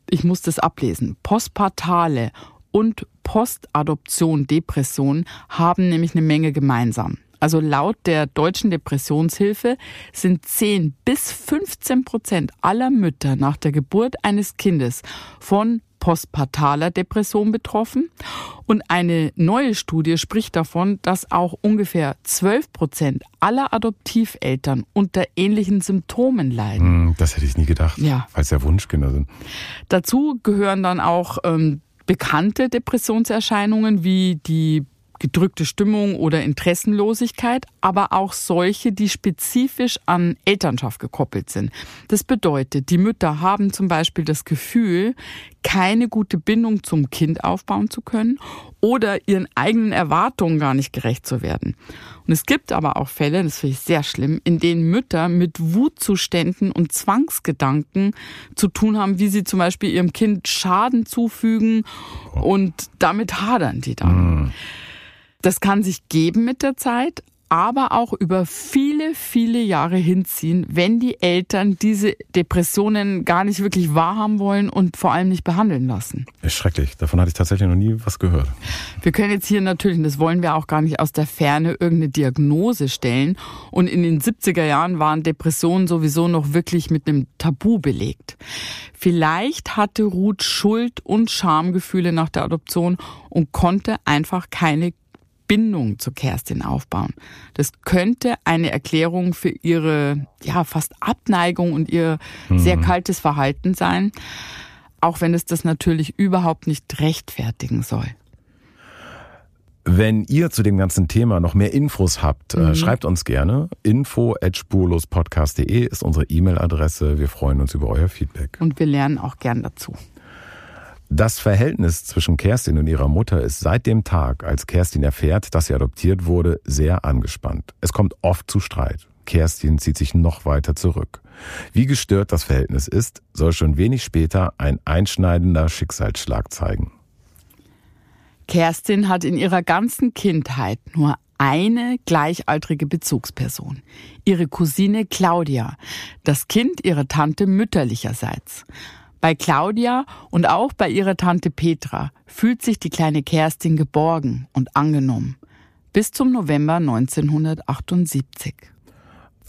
Ich muss das ablesen. Postpartale und Postadoption, Depression haben nämlich eine Menge gemeinsam. Also laut der Deutschen Depressionshilfe sind 10 bis 15 Prozent aller Mütter nach der Geburt eines Kindes von postpartaler Depression betroffen. Und eine neue Studie spricht davon, dass auch ungefähr 12 Prozent aller Adoptiveltern unter ähnlichen Symptomen leiden. Hm, das hätte ich nie gedacht, ja. weil es ja Wunschkinder sind. Dazu gehören dann auch ähm, bekannte Depressionserscheinungen wie die gedrückte Stimmung oder Interessenlosigkeit, aber auch solche, die spezifisch an Elternschaft gekoppelt sind. Das bedeutet, die Mütter haben zum Beispiel das Gefühl, keine gute Bindung zum Kind aufbauen zu können oder ihren eigenen Erwartungen gar nicht gerecht zu werden. Und es gibt aber auch Fälle, das finde ich sehr schlimm, in denen Mütter mit Wutzuständen und Zwangsgedanken zu tun haben, wie sie zum Beispiel ihrem Kind Schaden zufügen und damit hadern die dann. Mhm. Das kann sich geben mit der Zeit, aber auch über viele, viele Jahre hinziehen, wenn die Eltern diese Depressionen gar nicht wirklich wahrhaben wollen und vor allem nicht behandeln lassen. Ist schrecklich. Davon hatte ich tatsächlich noch nie was gehört. Wir können jetzt hier natürlich, und das wollen wir auch gar nicht aus der Ferne, irgendeine Diagnose stellen. Und in den 70er Jahren waren Depressionen sowieso noch wirklich mit einem Tabu belegt. Vielleicht hatte Ruth Schuld und Schamgefühle nach der Adoption und konnte einfach keine Bindung zu Kerstin aufbauen. Das könnte eine Erklärung für ihre ja fast Abneigung und ihr mhm. sehr kaltes Verhalten sein, auch wenn es das natürlich überhaupt nicht rechtfertigen soll. Wenn ihr zu dem ganzen Thema noch mehr Infos habt, äh, mhm. schreibt uns gerne. Info at spurlospodcast.de ist unsere E-Mail-Adresse. Wir freuen uns über euer Feedback. Und wir lernen auch gern dazu. Das Verhältnis zwischen Kerstin und ihrer Mutter ist seit dem Tag, als Kerstin erfährt, dass sie adoptiert wurde, sehr angespannt. Es kommt oft zu Streit. Kerstin zieht sich noch weiter zurück. Wie gestört das Verhältnis ist, soll schon wenig später ein einschneidender Schicksalsschlag zeigen. Kerstin hat in ihrer ganzen Kindheit nur eine gleichaltrige Bezugsperson, ihre Cousine Claudia, das Kind ihrer Tante mütterlicherseits. Bei Claudia und auch bei ihrer Tante Petra fühlt sich die kleine Kerstin geborgen und angenommen. Bis zum November 1978.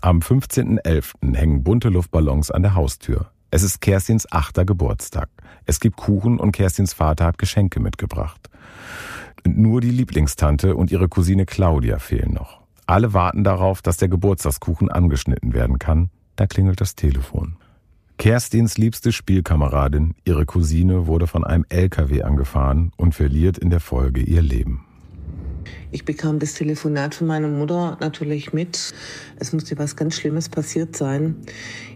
Am 15.11. hängen bunte Luftballons an der Haustür. Es ist Kerstins achter Geburtstag. Es gibt Kuchen und Kerstins Vater hat Geschenke mitgebracht. Nur die Lieblingstante und ihre Cousine Claudia fehlen noch. Alle warten darauf, dass der Geburtstagskuchen angeschnitten werden kann. Da klingelt das Telefon. Kerstins liebste Spielkameradin, ihre Cousine, wurde von einem LKW angefahren und verliert in der Folge ihr Leben. Ich bekam das Telefonat von meiner Mutter natürlich mit. Es musste was ganz Schlimmes passiert sein.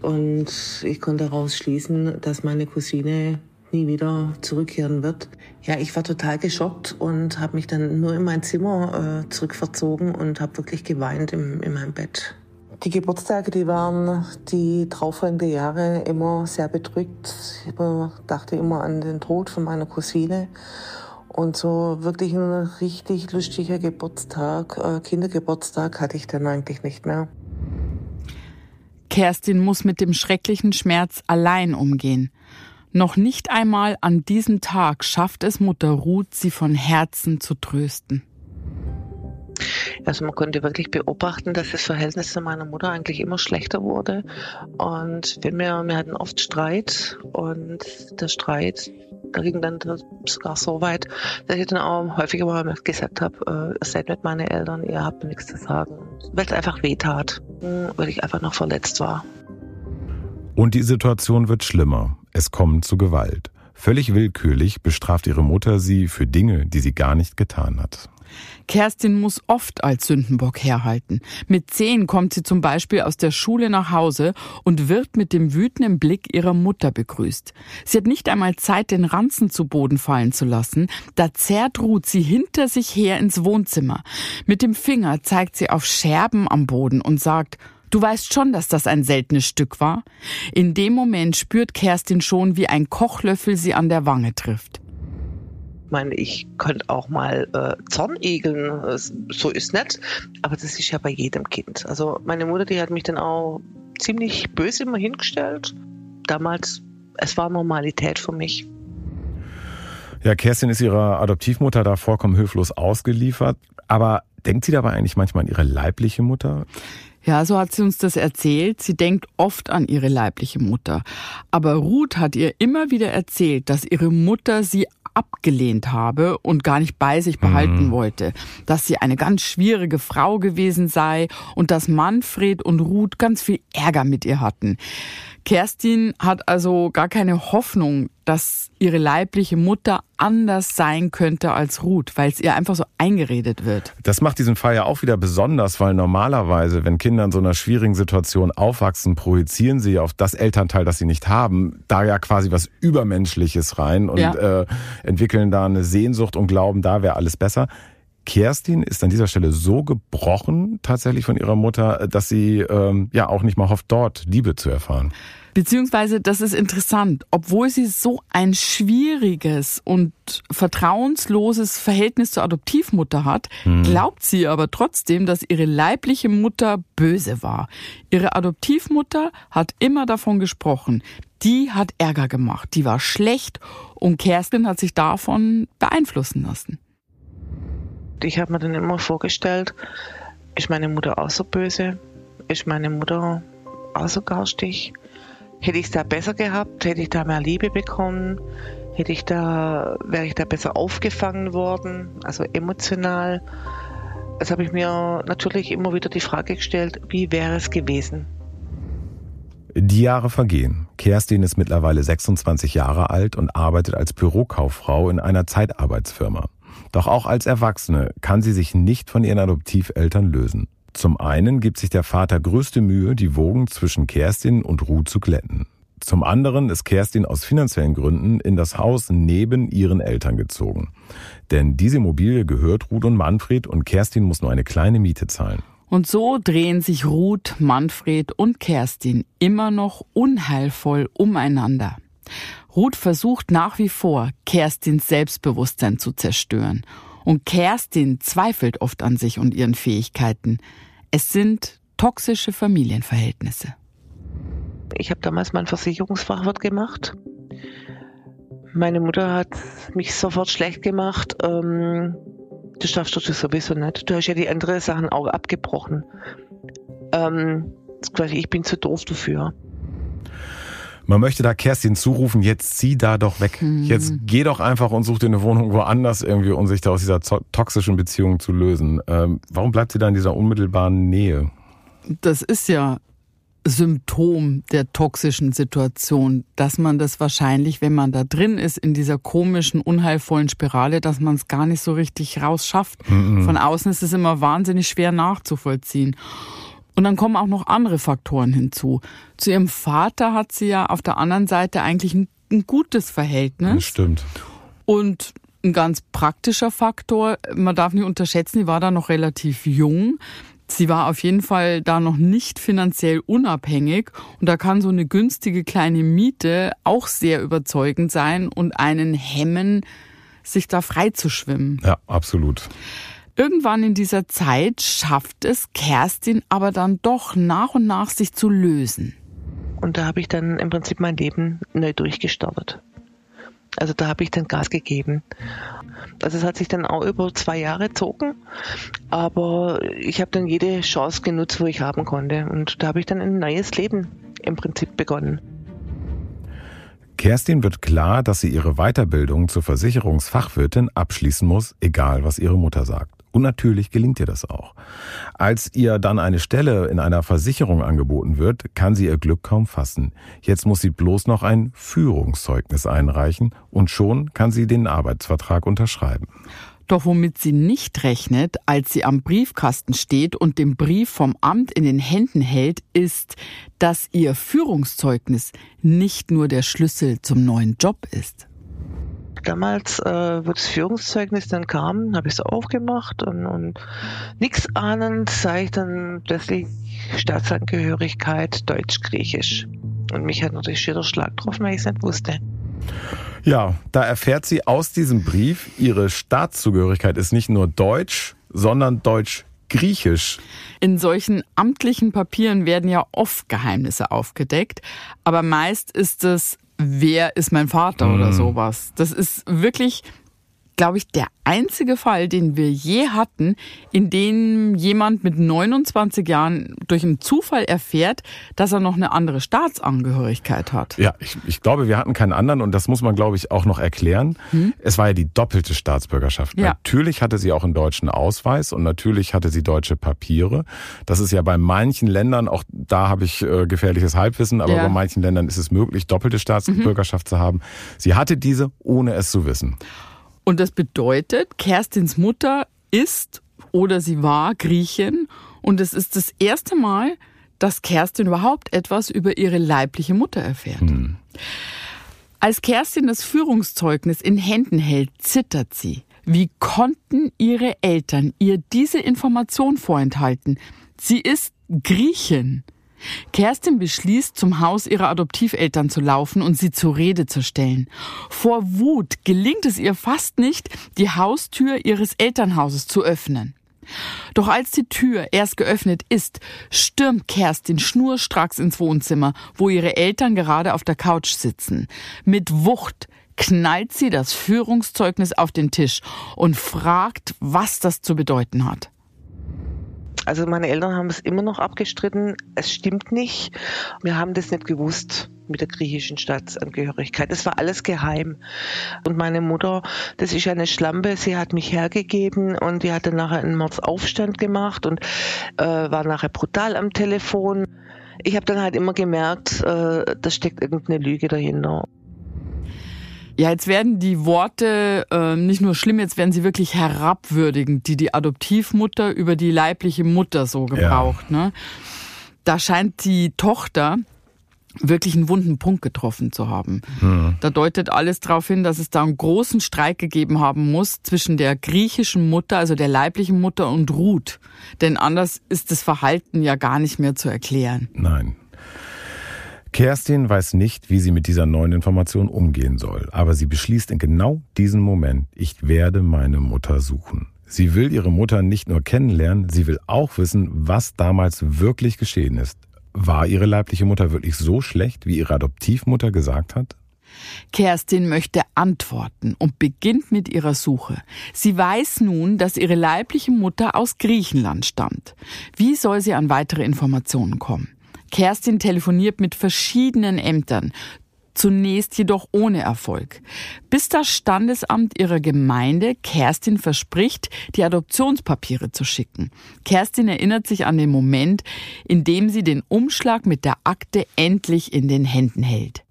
Und ich konnte daraus schließen, dass meine Cousine nie wieder zurückkehren wird. Ja, ich war total geschockt und habe mich dann nur in mein Zimmer äh, zurückverzogen und habe wirklich geweint im, in meinem Bett. Die Geburtstage, die waren die darauffolgenden Jahre immer sehr bedrückt. Ich dachte immer an den Tod von meiner Cousine. Und so wirklich ein richtig lustiger Geburtstag, äh, Kindergeburtstag hatte ich dann eigentlich nicht mehr. Kerstin muss mit dem schrecklichen Schmerz allein umgehen. Noch nicht einmal an diesem Tag schafft es Mutter Ruth, sie von Herzen zu trösten. Also man konnte wirklich beobachten, dass das Verhältnis zu meiner Mutter eigentlich immer schlechter wurde. Und wir, wir hatten oft Streit und der Streit, da ging dann sogar so weit, dass ich dann auch häufiger mal gesagt habe, äh, seid mit meinen Eltern, ihr habt nichts zu sagen. Weil es einfach weh tat, weil ich einfach noch verletzt war. Und die Situation wird schlimmer. Es kommt zu Gewalt. Völlig willkürlich bestraft ihre Mutter sie für Dinge, die sie gar nicht getan hat. Kerstin muss oft als Sündenbock herhalten. Mit zehn kommt sie zum Beispiel aus der Schule nach Hause und wird mit dem wütenden Blick ihrer Mutter begrüßt. Sie hat nicht einmal Zeit, den Ranzen zu Boden fallen zu lassen. Da zerrt Ruth sie hinter sich her ins Wohnzimmer. Mit dem Finger zeigt sie auf Scherben am Boden und sagt, Du weißt schon, dass das ein seltenes Stück war? In dem Moment spürt Kerstin schon, wie ein Kochlöffel sie an der Wange trifft. Ich meine, ich könnte auch mal äh, Zorn egeln, so ist nett, aber das ist ja bei jedem Kind. Also meine Mutter, die hat mich dann auch ziemlich böse immer hingestellt. Damals, es war Normalität für mich. Ja, Kerstin ist ihrer Adoptivmutter da vollkommen hilflos ausgeliefert. Aber denkt sie dabei eigentlich manchmal an ihre leibliche Mutter? Ja, so hat sie uns das erzählt. Sie denkt oft an ihre leibliche Mutter. Aber Ruth hat ihr immer wieder erzählt, dass ihre Mutter sie abgelehnt habe und gar nicht bei sich behalten mhm. wollte, dass sie eine ganz schwierige Frau gewesen sei und dass Manfred und Ruth ganz viel Ärger mit ihr hatten. Kerstin hat also gar keine Hoffnung, dass ihre leibliche Mutter anders sein könnte als Ruth, weil es ihr einfach so eingeredet wird. Das macht diesen Fall ja auch wieder besonders, weil normalerweise, wenn Kinder in so einer schwierigen Situation aufwachsen, projizieren sie auf das Elternteil, das sie nicht haben, da ja quasi was Übermenschliches rein und ja. äh, entwickeln da eine Sehnsucht und glauben, da wäre alles besser. Kerstin ist an dieser Stelle so gebrochen tatsächlich von ihrer Mutter, dass sie ähm, ja auch nicht mal hofft, dort Liebe zu erfahren. Beziehungsweise, das ist interessant, obwohl sie so ein schwieriges und vertrauensloses Verhältnis zur Adoptivmutter hat, hm. glaubt sie aber trotzdem, dass ihre leibliche Mutter böse war. Ihre Adoptivmutter hat immer davon gesprochen, die hat Ärger gemacht, die war schlecht und Kerstin hat sich davon beeinflussen lassen. Ich habe mir dann immer vorgestellt, ist meine Mutter auch so böse? Ist meine Mutter auch so garstig? Hätte ich es da besser gehabt? Hätte ich da mehr Liebe bekommen? Hätte ich da, wäre ich da besser aufgefangen worden? Also emotional. Das habe ich mir natürlich immer wieder die Frage gestellt, wie wäre es gewesen? Die Jahre vergehen. Kerstin ist mittlerweile 26 Jahre alt und arbeitet als Bürokauffrau in einer Zeitarbeitsfirma. Doch auch als Erwachsene kann sie sich nicht von ihren Adoptiveltern lösen. Zum einen gibt sich der Vater größte Mühe, die Wogen zwischen Kerstin und Ruth zu glätten. Zum anderen ist Kerstin aus finanziellen Gründen in das Haus neben ihren Eltern gezogen. Denn diese Immobilie gehört Ruth und Manfred und Kerstin muss nur eine kleine Miete zahlen. Und so drehen sich Ruth, Manfred und Kerstin immer noch unheilvoll umeinander. Ruth versucht nach wie vor, Kerstins Selbstbewusstsein zu zerstören. Und Kerstin zweifelt oft an sich und ihren Fähigkeiten. Es sind toxische Familienverhältnisse. Ich habe damals meinen Versicherungsfachwirt gemacht. Meine Mutter hat mich sofort schlecht gemacht. Ähm, du schaffst das sowieso nicht. Du hast ja die anderen Sachen auch abgebrochen. Ähm, ich bin zu doof dafür. Man möchte da Kerstin zurufen, jetzt zieh da doch weg. Hm. Jetzt geh doch einfach und such dir eine Wohnung woanders irgendwie, um sich da aus dieser toxischen Beziehung zu lösen. Ähm, warum bleibt sie da in dieser unmittelbaren Nähe? Das ist ja Symptom der toxischen Situation, dass man das wahrscheinlich, wenn man da drin ist, in dieser komischen, unheilvollen Spirale, dass man es gar nicht so richtig rausschafft. Mhm. Von außen ist es immer wahnsinnig schwer nachzuvollziehen. Und dann kommen auch noch andere Faktoren hinzu. Zu ihrem Vater hat sie ja auf der anderen Seite eigentlich ein, ein gutes Verhältnis. Das stimmt. Und ein ganz praktischer Faktor, man darf nicht unterschätzen, sie war da noch relativ jung. Sie war auf jeden Fall da noch nicht finanziell unabhängig und da kann so eine günstige kleine Miete auch sehr überzeugend sein und einen hemmen, sich da frei zu schwimmen. Ja, absolut. Irgendwann in dieser Zeit schafft es Kerstin aber dann doch nach und nach sich zu lösen. Und da habe ich dann im Prinzip mein Leben neu durchgestartet. Also da habe ich dann Gas gegeben. Also es hat sich dann auch über zwei Jahre gezogen, aber ich habe dann jede Chance genutzt, wo ich haben konnte. Und da habe ich dann ein neues Leben im Prinzip begonnen. Kerstin wird klar, dass sie ihre Weiterbildung zur Versicherungsfachwirtin abschließen muss, egal was ihre Mutter sagt. Und natürlich gelingt ihr das auch. Als ihr dann eine Stelle in einer Versicherung angeboten wird, kann sie ihr Glück kaum fassen. Jetzt muss sie bloß noch ein Führungszeugnis einreichen und schon kann sie den Arbeitsvertrag unterschreiben. Doch womit sie nicht rechnet, als sie am Briefkasten steht und den Brief vom Amt in den Händen hält, ist, dass ihr Führungszeugnis nicht nur der Schlüssel zum neuen Job ist. Damals, äh, wo das Führungszeugnis dann kam, habe ich es aufgemacht und, und nichts ahnend sah ich dann plötzlich Staatsangehörigkeit Deutsch-Griechisch. Und mich hat natürlich schier der Schlag getroffen, weil ich es nicht wusste. Ja, da erfährt sie aus diesem Brief, ihre Staatszugehörigkeit ist nicht nur deutsch, sondern deutsch-griechisch. In solchen amtlichen Papieren werden ja oft Geheimnisse aufgedeckt, aber meist ist es, wer ist mein Vater mhm. oder sowas. Das ist wirklich glaube ich, der einzige Fall, den wir je hatten, in dem jemand mit 29 Jahren durch einen Zufall erfährt, dass er noch eine andere Staatsangehörigkeit hat. Ja, ich, ich glaube, wir hatten keinen anderen und das muss man, glaube ich, auch noch erklären. Hm? Es war ja die doppelte Staatsbürgerschaft. Ja. Natürlich hatte sie auch einen deutschen Ausweis und natürlich hatte sie deutsche Papiere. Das ist ja bei manchen Ländern, auch da habe ich äh, gefährliches Halbwissen, aber ja. bei manchen Ländern ist es möglich, doppelte Staatsbürgerschaft mhm. zu haben. Sie hatte diese, ohne es zu wissen. Und das bedeutet, Kerstins Mutter ist oder sie war Griechin und es ist das erste Mal, dass Kerstin überhaupt etwas über ihre leibliche Mutter erfährt. Hm. Als Kerstin das Führungszeugnis in Händen hält, zittert sie. Wie konnten ihre Eltern ihr diese Information vorenthalten? Sie ist Griechin. Kerstin beschließt, zum Haus ihrer Adoptiveltern zu laufen und sie zur Rede zu stellen. Vor Wut gelingt es ihr fast nicht, die Haustür ihres Elternhauses zu öffnen. Doch als die Tür erst geöffnet ist, stürmt Kerstin schnurstracks ins Wohnzimmer, wo ihre Eltern gerade auf der Couch sitzen. Mit Wucht knallt sie das Führungszeugnis auf den Tisch und fragt, was das zu bedeuten hat. Also meine Eltern haben es immer noch abgestritten. Es stimmt nicht. Wir haben das nicht gewusst mit der griechischen Staatsangehörigkeit. Das war alles geheim. Und meine Mutter, das ist eine Schlampe, sie hat mich hergegeben und die hat dann nachher einen Mordsaufstand gemacht und äh, war nachher brutal am Telefon. Ich habe dann halt immer gemerkt, äh, da steckt irgendeine Lüge dahinter. Ja, jetzt werden die Worte äh, nicht nur schlimm, jetzt werden sie wirklich herabwürdigend, die die Adoptivmutter über die leibliche Mutter so gebraucht. Ja. Ne? Da scheint die Tochter wirklich einen wunden Punkt getroffen zu haben. Mhm. Da deutet alles darauf hin, dass es da einen großen Streik gegeben haben muss zwischen der griechischen Mutter, also der leiblichen Mutter und Ruth. Denn anders ist das Verhalten ja gar nicht mehr zu erklären. Nein. Kerstin weiß nicht, wie sie mit dieser neuen Information umgehen soll, aber sie beschließt in genau diesem Moment, ich werde meine Mutter suchen. Sie will ihre Mutter nicht nur kennenlernen, sie will auch wissen, was damals wirklich geschehen ist. War ihre leibliche Mutter wirklich so schlecht, wie ihre Adoptivmutter gesagt hat? Kerstin möchte antworten und beginnt mit ihrer Suche. Sie weiß nun, dass ihre leibliche Mutter aus Griechenland stammt. Wie soll sie an weitere Informationen kommen? Kerstin telefoniert mit verschiedenen Ämtern, zunächst jedoch ohne Erfolg. Bis das Standesamt ihrer Gemeinde Kerstin verspricht, die Adoptionspapiere zu schicken. Kerstin erinnert sich an den Moment, in dem sie den Umschlag mit der Akte endlich in den Händen hält.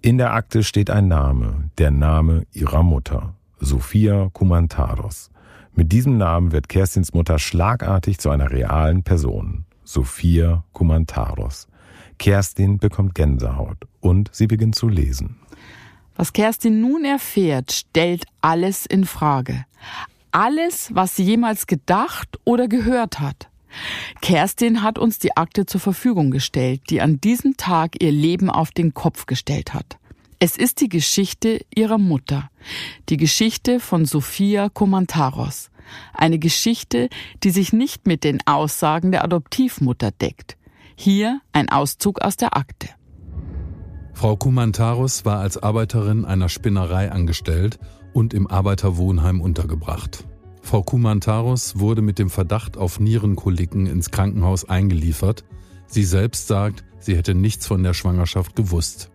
In der Akte steht ein Name, der Name ihrer Mutter, Sophia Kumantaros. Mit diesem Namen wird Kerstins Mutter schlagartig zu einer realen Person. Sophia Kumantaros. Kerstin bekommt Gänsehaut und sie beginnt zu lesen. Was Kerstin nun erfährt, stellt alles in Frage. Alles, was sie jemals gedacht oder gehört hat. Kerstin hat uns die Akte zur Verfügung gestellt, die an diesem Tag ihr Leben auf den Kopf gestellt hat. Es ist die Geschichte ihrer Mutter, die Geschichte von Sophia Komantaros. Eine Geschichte, die sich nicht mit den Aussagen der Adoptivmutter deckt. Hier ein Auszug aus der Akte. Frau Kumantarus war als Arbeiterin einer Spinnerei angestellt und im Arbeiterwohnheim untergebracht. Frau Kumantarus wurde mit dem Verdacht auf Nierenkoliken ins Krankenhaus eingeliefert. Sie selbst sagt, sie hätte nichts von der Schwangerschaft gewusst.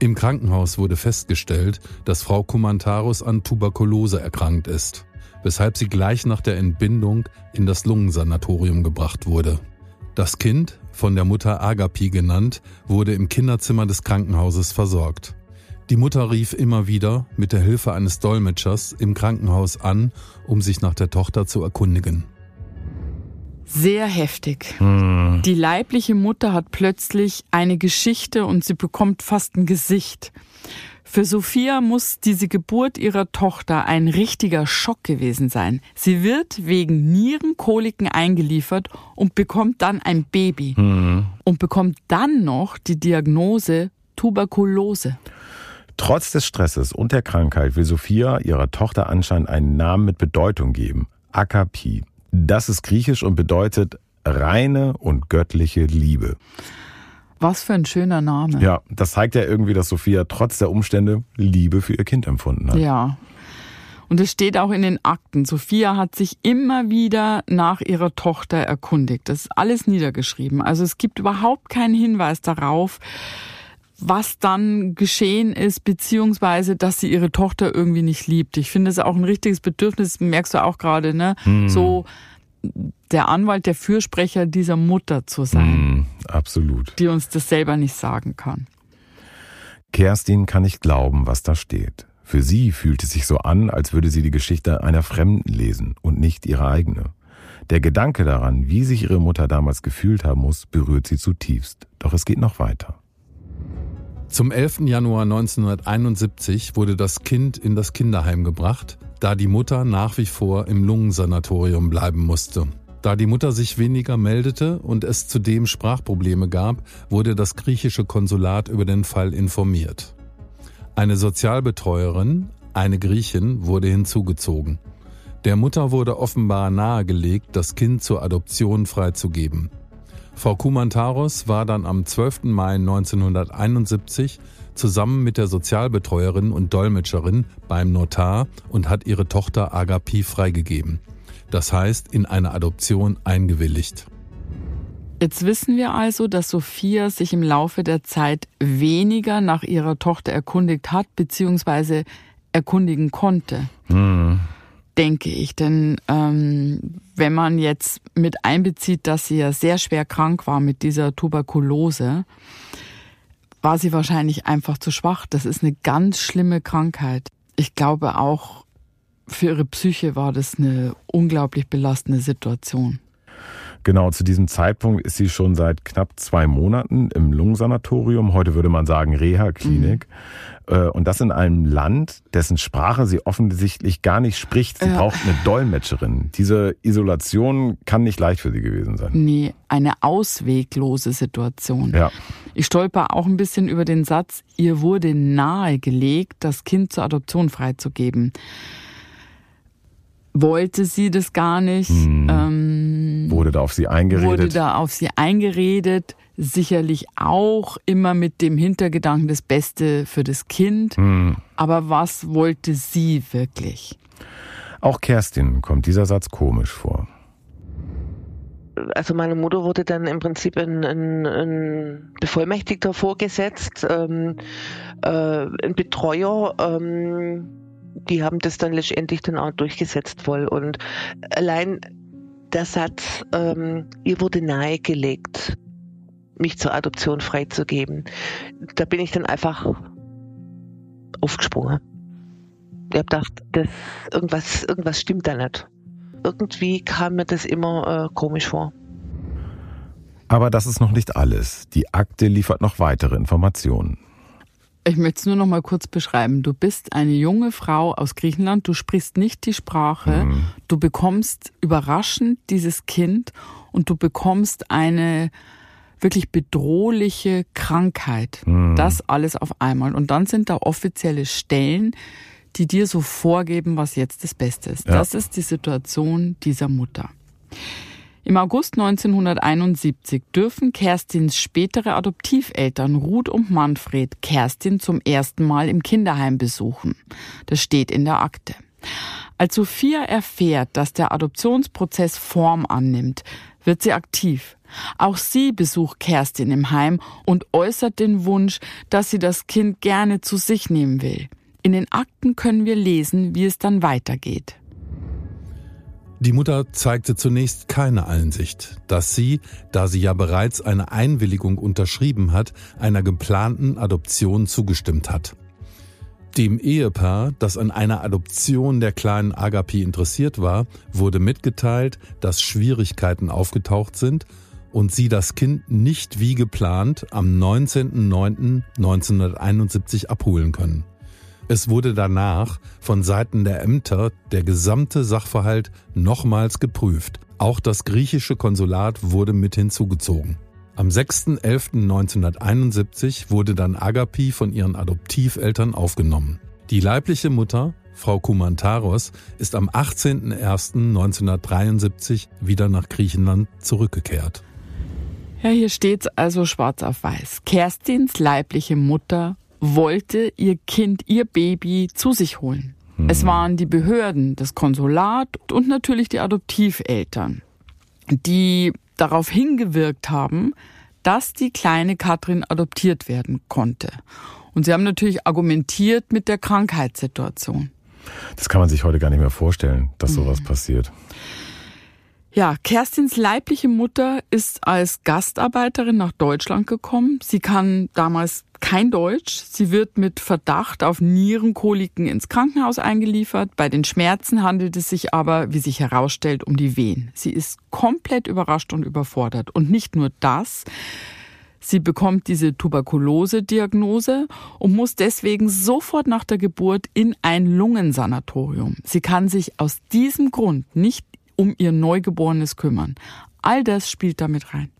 Im Krankenhaus wurde festgestellt, dass Frau Kumantarus an Tuberkulose erkrankt ist, weshalb sie gleich nach der Entbindung in das Lungensanatorium gebracht wurde. Das Kind, von der Mutter Agapi genannt, wurde im Kinderzimmer des Krankenhauses versorgt. Die Mutter rief immer wieder mit der Hilfe eines Dolmetschers im Krankenhaus an, um sich nach der Tochter zu erkundigen. Sehr heftig. Hm. Die leibliche Mutter hat plötzlich eine Geschichte und sie bekommt fast ein Gesicht. Für Sophia muss diese Geburt ihrer Tochter ein richtiger Schock gewesen sein. Sie wird wegen Nierenkoliken eingeliefert und bekommt dann ein Baby mhm. und bekommt dann noch die Diagnose Tuberkulose. Trotz des Stresses und der Krankheit will Sophia ihrer Tochter anscheinend einen Namen mit Bedeutung geben. Akapi. Das ist griechisch und bedeutet reine und göttliche Liebe. Was für ein schöner Name. Ja, das zeigt ja irgendwie, dass Sophia trotz der Umstände Liebe für ihr Kind empfunden hat. Ja. Und es steht auch in den Akten. Sophia hat sich immer wieder nach ihrer Tochter erkundigt. Das ist alles niedergeschrieben. Also es gibt überhaupt keinen Hinweis darauf, was dann geschehen ist, beziehungsweise, dass sie ihre Tochter irgendwie nicht liebt. Ich finde es auch ein richtiges Bedürfnis, merkst du auch gerade, ne? Hm. So der Anwalt, der Fürsprecher dieser Mutter zu sein. Mm, absolut. Die uns das selber nicht sagen kann. Kerstin kann nicht glauben, was da steht. Für sie fühlt es sich so an, als würde sie die Geschichte einer Fremden lesen und nicht ihre eigene. Der Gedanke daran, wie sich ihre Mutter damals gefühlt haben muss, berührt sie zutiefst. Doch es geht noch weiter. Zum 11. Januar 1971 wurde das Kind in das Kinderheim gebracht, da die Mutter nach wie vor im Lungensanatorium bleiben musste. Da die Mutter sich weniger meldete und es zudem Sprachprobleme gab, wurde das griechische Konsulat über den Fall informiert. Eine Sozialbetreuerin, eine Griechin, wurde hinzugezogen. Der Mutter wurde offenbar nahegelegt, das Kind zur Adoption freizugeben. Frau Kumantaros war dann am 12. Mai 1971 zusammen mit der Sozialbetreuerin und Dolmetscherin beim Notar und hat ihre Tochter Agapi freigegeben das heißt in eine Adoption eingewilligt. Jetzt wissen wir also, dass Sophia sich im Laufe der Zeit weniger nach ihrer Tochter erkundigt hat, beziehungsweise erkundigen konnte. Hm. Denke ich. Denn ähm, wenn man jetzt mit einbezieht, dass sie ja sehr schwer krank war mit dieser Tuberkulose, war sie wahrscheinlich einfach zu schwach. Das ist eine ganz schlimme Krankheit. Ich glaube auch, für ihre Psyche war das eine unglaublich belastende Situation. Genau, zu diesem Zeitpunkt ist sie schon seit knapp zwei Monaten im Lungensanatorium, heute würde man sagen Reha-Klinik. Mhm. Und das in einem Land, dessen Sprache sie offensichtlich gar nicht spricht. Sie ja. braucht eine Dolmetscherin. Diese Isolation kann nicht leicht für sie gewesen sein. Nee, eine ausweglose Situation. Ja. Ich stolper auch ein bisschen über den Satz, ihr wurde nahegelegt, das Kind zur Adoption freizugeben wollte sie das gar nicht. Hm. Ähm, wurde da auf sie eingeredet? Wurde da auf sie eingeredet. Sicherlich auch immer mit dem Hintergedanken das Beste für das Kind. Hm. Aber was wollte sie wirklich? Auch Kerstin kommt dieser Satz komisch vor. Also meine Mutter wurde dann im Prinzip ein, ein, ein Bevollmächtigter vorgesetzt, ähm, äh, ein Betreuer. Ähm, die haben das dann letztendlich dann auch durchgesetzt voll. Und allein der Satz, ähm, ihr wurde nahegelegt, mich zur Adoption freizugeben, da bin ich dann einfach aufgesprungen. Ich habe gedacht, das, irgendwas, irgendwas stimmt da nicht. Irgendwie kam mir das immer äh, komisch vor. Aber das ist noch nicht alles. Die Akte liefert noch weitere Informationen. Ich möchte es nur noch mal kurz beschreiben. Du bist eine junge Frau aus Griechenland, du sprichst nicht die Sprache, mhm. du bekommst überraschend dieses Kind und du bekommst eine wirklich bedrohliche Krankheit. Mhm. Das alles auf einmal. Und dann sind da offizielle Stellen, die dir so vorgeben, was jetzt das Beste ist. Ja. Das ist die Situation dieser Mutter. Im August 1971 dürfen Kerstins spätere Adoptiveltern Ruth und Manfred Kerstin zum ersten Mal im Kinderheim besuchen. Das steht in der Akte. Als Sophia erfährt, dass der Adoptionsprozess Form annimmt, wird sie aktiv. Auch sie besucht Kerstin im Heim und äußert den Wunsch, dass sie das Kind gerne zu sich nehmen will. In den Akten können wir lesen, wie es dann weitergeht. Die Mutter zeigte zunächst keine Einsicht, dass sie, da sie ja bereits eine Einwilligung unterschrieben hat, einer geplanten Adoption zugestimmt hat. Dem Ehepaar, das an einer Adoption der kleinen Agapi interessiert war, wurde mitgeteilt, dass Schwierigkeiten aufgetaucht sind und sie das Kind nicht wie geplant am 19.09.1971 abholen können. Es wurde danach von Seiten der Ämter der gesamte Sachverhalt nochmals geprüft. Auch das griechische Konsulat wurde mit hinzugezogen. Am 6.11.1971 wurde dann Agapi von ihren Adoptiveltern aufgenommen. Die leibliche Mutter, Frau Kumantaros, ist am 18.01.1973 wieder nach Griechenland zurückgekehrt. Ja, hier steht's also schwarz auf weiß. Kerstins leibliche Mutter wollte ihr Kind, ihr Baby zu sich holen. Es waren die Behörden, das Konsulat und natürlich die Adoptiveltern, die darauf hingewirkt haben, dass die kleine Katrin adoptiert werden konnte. Und sie haben natürlich argumentiert mit der Krankheitssituation. Das kann man sich heute gar nicht mehr vorstellen, dass sowas passiert. Ja, Kerstins leibliche Mutter ist als Gastarbeiterin nach Deutschland gekommen. Sie kann damals kein Deutsch. Sie wird mit Verdacht auf Nierenkoliken ins Krankenhaus eingeliefert. Bei den Schmerzen handelt es sich aber, wie sich herausstellt, um die Wehen. Sie ist komplett überrascht und überfordert. Und nicht nur das. Sie bekommt diese Tuberkulose-Diagnose und muss deswegen sofort nach der Geburt in ein Lungensanatorium. Sie kann sich aus diesem Grund nicht um ihr Neugeborenes kümmern. All das spielt damit rein.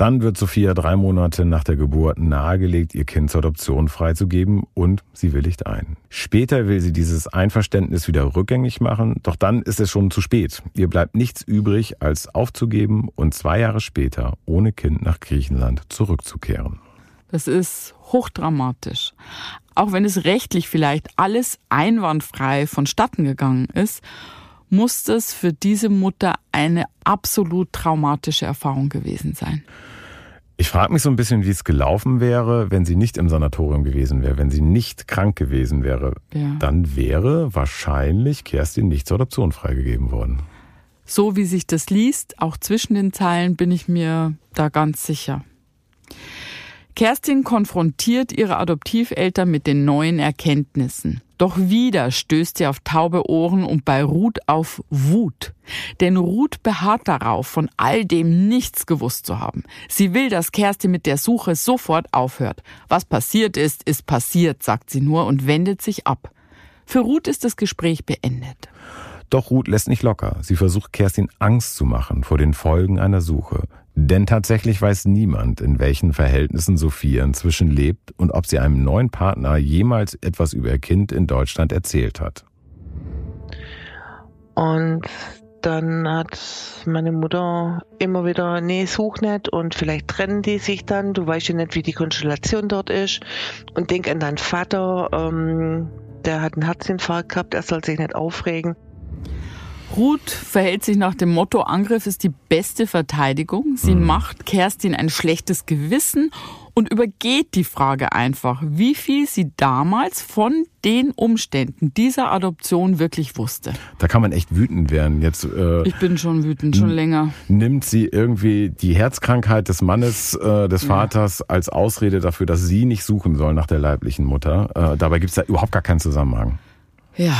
Dann wird Sophia drei Monate nach der Geburt nahegelegt, ihr Kind zur Adoption freizugeben und sie willigt ein. Später will sie dieses Einverständnis wieder rückgängig machen, doch dann ist es schon zu spät. Ihr bleibt nichts übrig, als aufzugeben und zwei Jahre später ohne Kind nach Griechenland zurückzukehren. Das ist hochdramatisch. Auch wenn es rechtlich vielleicht alles einwandfrei vonstatten gegangen ist, muss das für diese Mutter eine absolut traumatische Erfahrung gewesen sein. Ich frage mich so ein bisschen, wie es gelaufen wäre, wenn sie nicht im Sanatorium gewesen wäre, wenn sie nicht krank gewesen wäre. Ja. Dann wäre wahrscheinlich Kerstin nicht zur Adoption freigegeben worden. So wie sich das liest, auch zwischen den Zeilen, bin ich mir da ganz sicher. Kerstin konfrontiert ihre Adoptiveltern mit den neuen Erkenntnissen. Doch wieder stößt sie auf taube Ohren und bei Ruth auf Wut. Denn Ruth beharrt darauf, von all dem nichts gewusst zu haben. Sie will, dass Kerstin mit der Suche sofort aufhört. Was passiert ist, ist passiert, sagt sie nur und wendet sich ab. Für Ruth ist das Gespräch beendet. Doch Ruth lässt nicht locker. Sie versucht Kerstin Angst zu machen vor den Folgen einer Suche. Denn tatsächlich weiß niemand, in welchen Verhältnissen Sophia inzwischen lebt und ob sie einem neuen Partner jemals etwas über ihr Kind in Deutschland erzählt hat. Und dann hat meine Mutter immer wieder, nee, such nicht und vielleicht trennen die sich dann. Du weißt ja nicht, wie die Konstellation dort ist. Und denk an deinen Vater, ähm, der hat einen Herzinfarkt gehabt, er soll sich nicht aufregen. Ruth verhält sich nach dem Motto, Angriff ist die beste Verteidigung. Sie macht Kerstin ein schlechtes Gewissen und übergeht die Frage einfach, wie viel sie damals von den Umständen dieser Adoption wirklich wusste. Da kann man echt wütend werden. Jetzt äh, Ich bin schon wütend, schon länger. nimmt sie irgendwie die Herzkrankheit des Mannes, äh, des Vaters als Ausrede dafür, dass sie nicht suchen soll nach der leiblichen Mutter. Äh, dabei gibt es da überhaupt gar keinen Zusammenhang. Ja.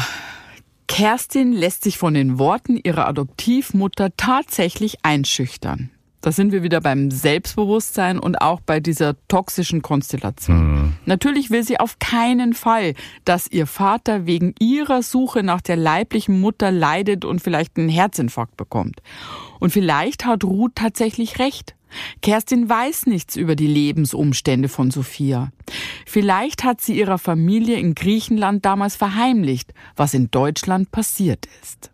Kerstin lässt sich von den Worten ihrer Adoptivmutter tatsächlich einschüchtern. Da sind wir wieder beim Selbstbewusstsein und auch bei dieser toxischen Konstellation. Natürlich will sie auf keinen Fall, dass ihr Vater wegen ihrer Suche nach der leiblichen Mutter leidet und vielleicht einen Herzinfarkt bekommt. Und vielleicht hat Ruth tatsächlich recht. Kerstin weiß nichts über die Lebensumstände von Sophia. Vielleicht hat sie ihrer Familie in Griechenland damals verheimlicht, was in Deutschland passiert ist.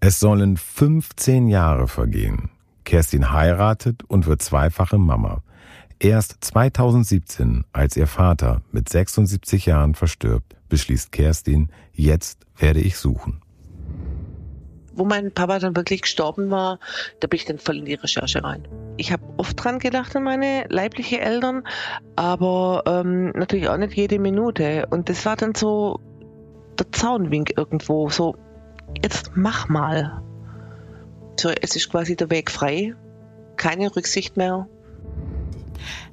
Es sollen 15 Jahre vergehen. Kerstin heiratet und wird zweifache Mama. Erst 2017, als ihr Vater mit 76 Jahren verstirbt, beschließt Kerstin, jetzt werde ich suchen. Wo mein Papa dann wirklich gestorben war, da bin ich dann voll in die Recherche rein. Ich habe oft dran gedacht an meine leibliche Eltern, aber ähm, natürlich auch nicht jede Minute. Und das war dann so der Zaunwink irgendwo, so jetzt mach mal. So, es ist quasi der Weg frei, keine Rücksicht mehr.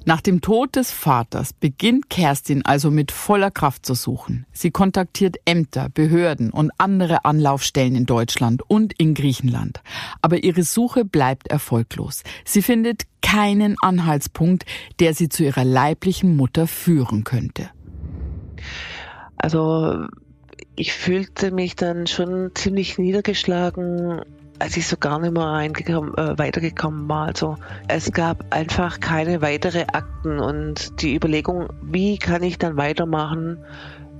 Nach dem Tod des Vaters beginnt Kerstin also mit voller Kraft zu suchen. Sie kontaktiert Ämter, Behörden und andere Anlaufstellen in Deutschland und in Griechenland. Aber ihre Suche bleibt erfolglos. Sie findet keinen Anhaltspunkt, der sie zu ihrer leiblichen Mutter führen könnte. Also ich fühlte mich dann schon ziemlich niedergeschlagen als ich so gar nicht mehr reingekommen, äh, weitergekommen war. Also es gab einfach keine weitere Akten und die Überlegung, wie kann ich dann weitermachen?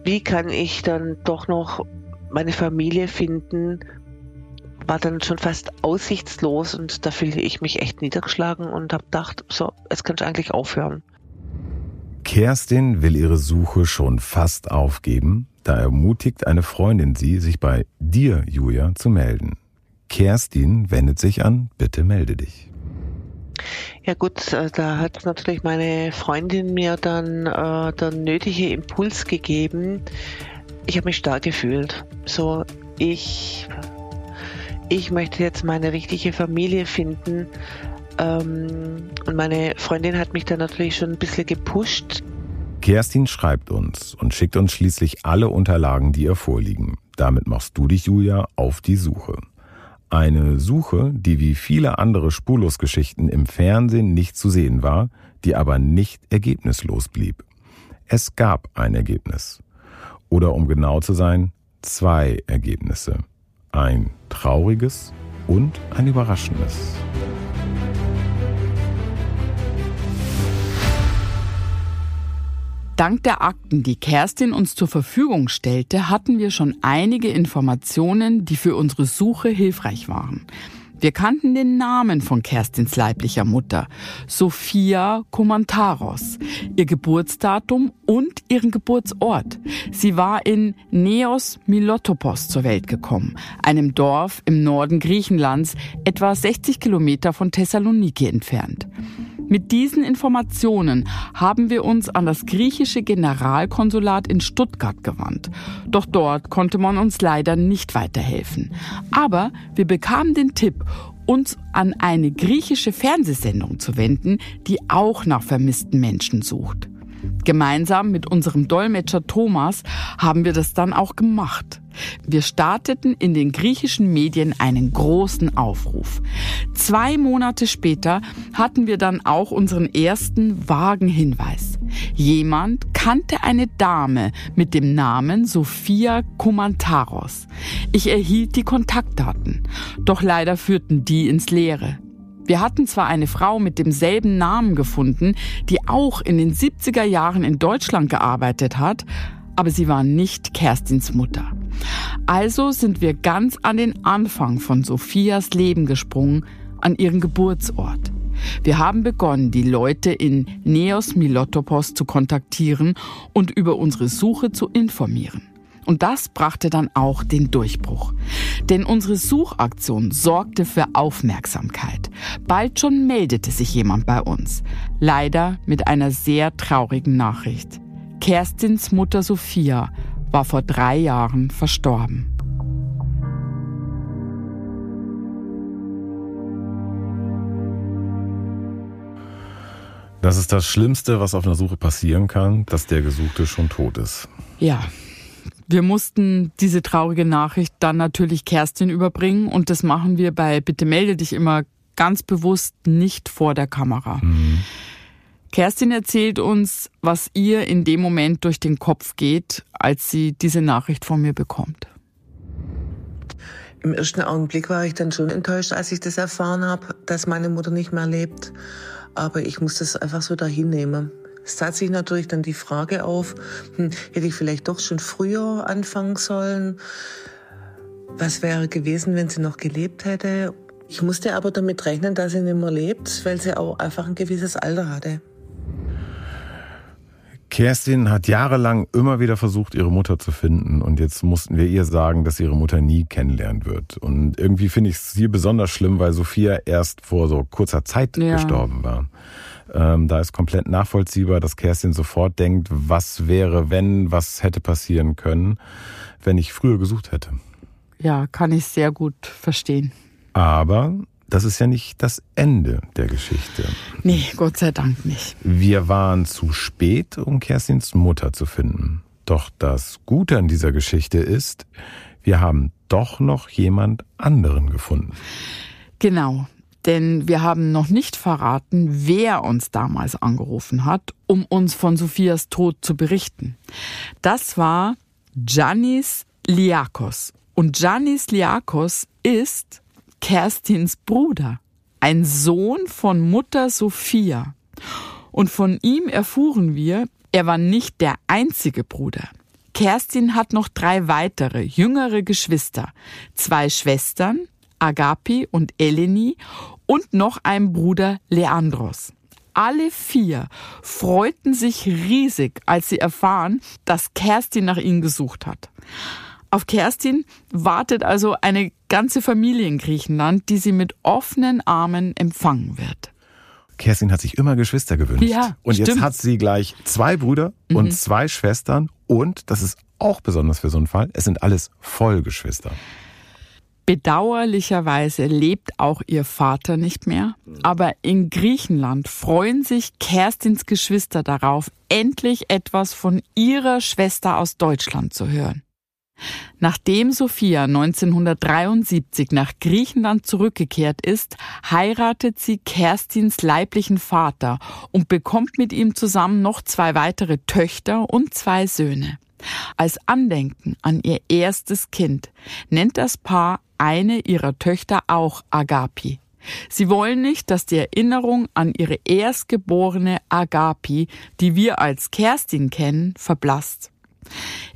Wie kann ich dann doch noch meine Familie finden? War dann schon fast aussichtslos und da fühlte ich mich echt niedergeschlagen und habe gedacht, so, es könnte eigentlich aufhören. Kerstin will ihre Suche schon fast aufgeben, da ermutigt eine Freundin sie, sich bei dir, Julia, zu melden. Kerstin wendet sich an, bitte melde dich. Ja gut, äh, da hat natürlich meine Freundin mir dann äh, der nötige Impuls gegeben. Ich habe mich stark gefühlt. So, ich, ich möchte jetzt meine richtige Familie finden. Ähm, und meine Freundin hat mich dann natürlich schon ein bisschen gepusht. Kerstin schreibt uns und schickt uns schließlich alle Unterlagen, die ihr vorliegen. Damit machst du dich, Julia, auf die Suche. Eine Suche, die wie viele andere Spurlosgeschichten im Fernsehen nicht zu sehen war, die aber nicht ergebnislos blieb. Es gab ein Ergebnis. Oder um genau zu sein, zwei Ergebnisse. Ein trauriges und ein überraschendes. Dank der Akten, die Kerstin uns zur Verfügung stellte, hatten wir schon einige Informationen, die für unsere Suche hilfreich waren. Wir kannten den Namen von Kerstins leiblicher Mutter, Sophia Komantaros, ihr Geburtsdatum und ihren Geburtsort. Sie war in Neos Milotopos zur Welt gekommen, einem Dorf im Norden Griechenlands, etwa 60 Kilometer von Thessaloniki entfernt. Mit diesen Informationen haben wir uns an das griechische Generalkonsulat in Stuttgart gewandt. Doch dort konnte man uns leider nicht weiterhelfen. Aber wir bekamen den Tipp, uns an eine griechische Fernsehsendung zu wenden, die auch nach vermissten Menschen sucht. Gemeinsam mit unserem Dolmetscher Thomas haben wir das dann auch gemacht. Wir starteten in den griechischen Medien einen großen Aufruf. Zwei Monate später hatten wir dann auch unseren ersten vagen Hinweis. Jemand kannte eine Dame mit dem Namen Sophia Komantaros. Ich erhielt die Kontaktdaten, doch leider führten die ins Leere. Wir hatten zwar eine Frau mit demselben Namen gefunden, die auch in den 70er Jahren in Deutschland gearbeitet hat, aber sie war nicht Kerstins Mutter. Also sind wir ganz an den Anfang von Sophias Leben gesprungen, an ihren Geburtsort. Wir haben begonnen, die Leute in Neos Milotopos zu kontaktieren und über unsere Suche zu informieren. Und das brachte dann auch den Durchbruch. Denn unsere Suchaktion sorgte für Aufmerksamkeit. Bald schon meldete sich jemand bei uns. Leider mit einer sehr traurigen Nachricht. Kerstins Mutter Sophia war vor drei Jahren verstorben. Das ist das Schlimmste, was auf einer Suche passieren kann, dass der Gesuchte schon tot ist. Ja, wir mussten diese traurige Nachricht dann natürlich Kerstin überbringen und das machen wir bei Bitte melde dich immer ganz bewusst nicht vor der Kamera. Mhm. Kerstin erzählt uns, was ihr in dem Moment durch den Kopf geht, als sie diese Nachricht von mir bekommt. Im ersten Augenblick war ich dann schon enttäuscht, als ich das erfahren habe, dass meine Mutter nicht mehr lebt. Aber ich muss das einfach so dahin nehmen. Es tat sich natürlich dann die Frage auf, hm, hätte ich vielleicht doch schon früher anfangen sollen? Was wäre gewesen, wenn sie noch gelebt hätte? Ich musste aber damit rechnen, dass sie nicht mehr lebt, weil sie auch einfach ein gewisses Alter hatte. Kerstin hat jahrelang immer wieder versucht, ihre Mutter zu finden. Und jetzt mussten wir ihr sagen, dass sie ihre Mutter nie kennenlernen wird. Und irgendwie finde ich es hier besonders schlimm, weil Sophia erst vor so kurzer Zeit ja. gestorben war. Ähm, da ist komplett nachvollziehbar, dass Kerstin sofort denkt, was wäre, wenn, was hätte passieren können, wenn ich früher gesucht hätte. Ja, kann ich sehr gut verstehen. Aber das ist ja nicht das Ende der Geschichte. Nee, Gott sei Dank nicht. Wir waren zu spät, um Kerstins Mutter zu finden. Doch das Gute an dieser Geschichte ist, wir haben doch noch jemand anderen gefunden. Genau, denn wir haben noch nicht verraten, wer uns damals angerufen hat, um uns von Sophias Tod zu berichten. Das war Janis Liakos. Und Janis Liakos ist Kerstins Bruder, ein Sohn von Mutter Sophia. Und von ihm erfuhren wir, er war nicht der einzige Bruder. Kerstin hat noch drei weitere, jüngere Geschwister, zwei Schwestern, Agapi und Eleni und noch einen Bruder Leandros. Alle vier freuten sich riesig, als sie erfahren, dass Kerstin nach ihnen gesucht hat. Auf Kerstin wartet also eine ganze Familie in Griechenland, die sie mit offenen Armen empfangen wird. Kerstin hat sich immer Geschwister gewünscht. Ja, und stimmt. jetzt hat sie gleich zwei Brüder mhm. und zwei Schwestern und, das ist auch besonders für so einen Fall, es sind alles Vollgeschwister. Bedauerlicherweise lebt auch ihr Vater nicht mehr, aber in Griechenland freuen sich Kerstins Geschwister darauf, endlich etwas von ihrer Schwester aus Deutschland zu hören. Nachdem Sophia 1973 nach Griechenland zurückgekehrt ist, heiratet sie Kerstins leiblichen Vater und bekommt mit ihm zusammen noch zwei weitere Töchter und zwei Söhne. Als Andenken an ihr erstes Kind nennt das Paar eine ihrer Töchter auch Agapi. Sie wollen nicht, dass die Erinnerung an ihre erstgeborene Agapi, die wir als Kerstin kennen, verblasst.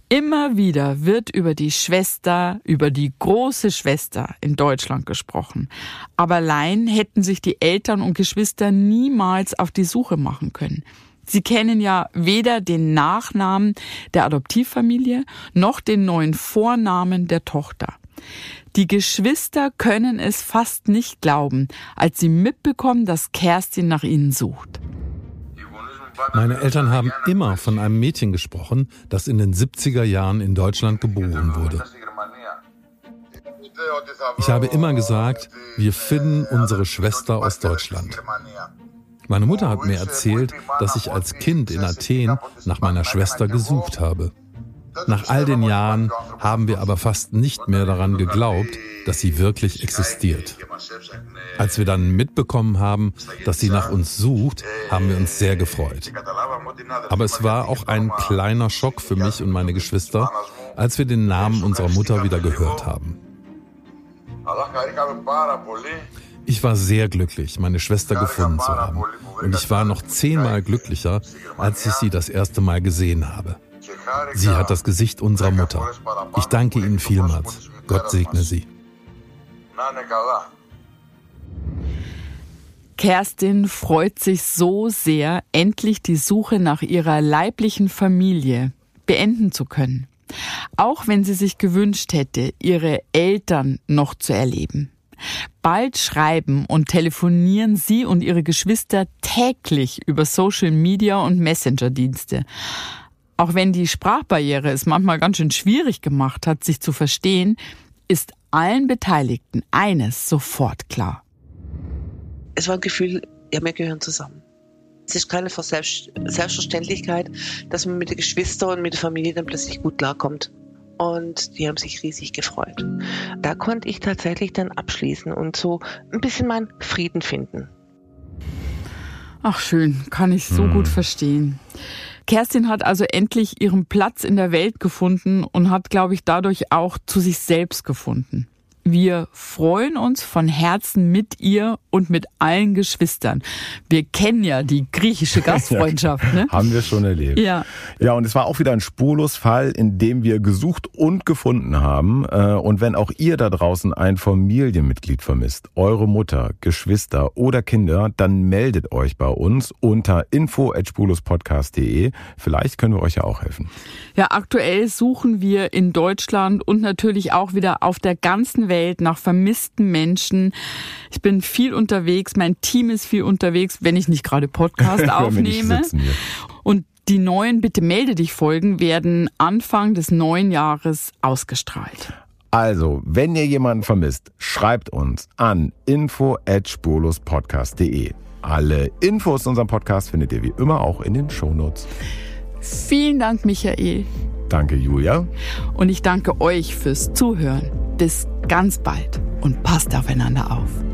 Immer wieder wird über die Schwester, über die große Schwester in Deutschland gesprochen. Aber allein hätten sich die Eltern und Geschwister niemals auf die Suche machen können. Sie kennen ja weder den Nachnamen der Adoptivfamilie noch den neuen Vornamen der Tochter. Die Geschwister können es fast nicht glauben, als sie mitbekommen, dass Kerstin nach ihnen sucht. Meine Eltern haben immer von einem Mädchen gesprochen, das in den 70er Jahren in Deutschland geboren wurde. Ich habe immer gesagt, wir finden unsere Schwester aus Deutschland. Meine Mutter hat mir erzählt, dass ich als Kind in Athen nach meiner Schwester gesucht habe. Nach all den Jahren haben wir aber fast nicht mehr daran geglaubt, dass sie wirklich existiert. Als wir dann mitbekommen haben, dass sie nach uns sucht, haben wir uns sehr gefreut. Aber es war auch ein kleiner Schock für mich und meine Geschwister, als wir den Namen unserer Mutter wieder gehört haben. Ich war sehr glücklich, meine Schwester gefunden zu haben. Und ich war noch zehnmal glücklicher, als ich sie das erste Mal gesehen habe. Sie hat das Gesicht unserer Mutter. Ich danke Ihnen vielmals. Gott segne Sie. Kerstin freut sich so sehr, endlich die Suche nach ihrer leiblichen Familie beenden zu können. Auch wenn sie sich gewünscht hätte, ihre Eltern noch zu erleben. Bald schreiben und telefonieren sie und ihre Geschwister täglich über Social Media und Messenger-Dienste. Auch wenn die Sprachbarriere es manchmal ganz schön schwierig gemacht hat, sich zu verstehen, ist allen Beteiligten eines sofort klar. Es war ein Gefühl, ja, wir gehören zusammen. Es ist keine Selbstverständlichkeit, dass man mit den Geschwistern und mit der Familie dann plötzlich gut klarkommt. Und die haben sich riesig gefreut. Da konnte ich tatsächlich dann abschließen und so ein bisschen meinen Frieden finden. Ach schön, kann ich so hm. gut verstehen. Kerstin hat also endlich ihren Platz in der Welt gefunden und hat, glaube ich, dadurch auch zu sich selbst gefunden. Wir freuen uns von Herzen mit ihr und mit allen Geschwistern. Wir kennen ja die griechische Gastfreundschaft. ne? Haben wir schon erlebt. Ja. Ja, und es war auch wieder ein Spurlosfall, in dem wir gesucht und gefunden haben. Äh, Und wenn auch ihr da draußen ein Familienmitglied vermisst, eure Mutter, Geschwister oder Kinder, dann meldet euch bei uns unter info@spurlospodcast.de. Vielleicht können wir euch ja auch helfen. Ja, aktuell suchen wir in Deutschland und natürlich auch wieder auf der ganzen Welt nach vermissten Menschen. Ich bin viel unterwegs, mein Team ist viel unterwegs, wenn ich nicht gerade Podcast aufnehme. Und die neuen Bitte melde dich Folgen werden Anfang des neuen Jahres ausgestrahlt. Also, wenn ihr jemanden vermisst, schreibt uns an info@spurlospodcast.de. Alle Infos zu unserem Podcast findet ihr wie immer auch in den Shownotes. Vielen Dank, Michael. Danke, Julia. Und ich danke euch fürs Zuhören. Bis ganz bald und passt aufeinander auf.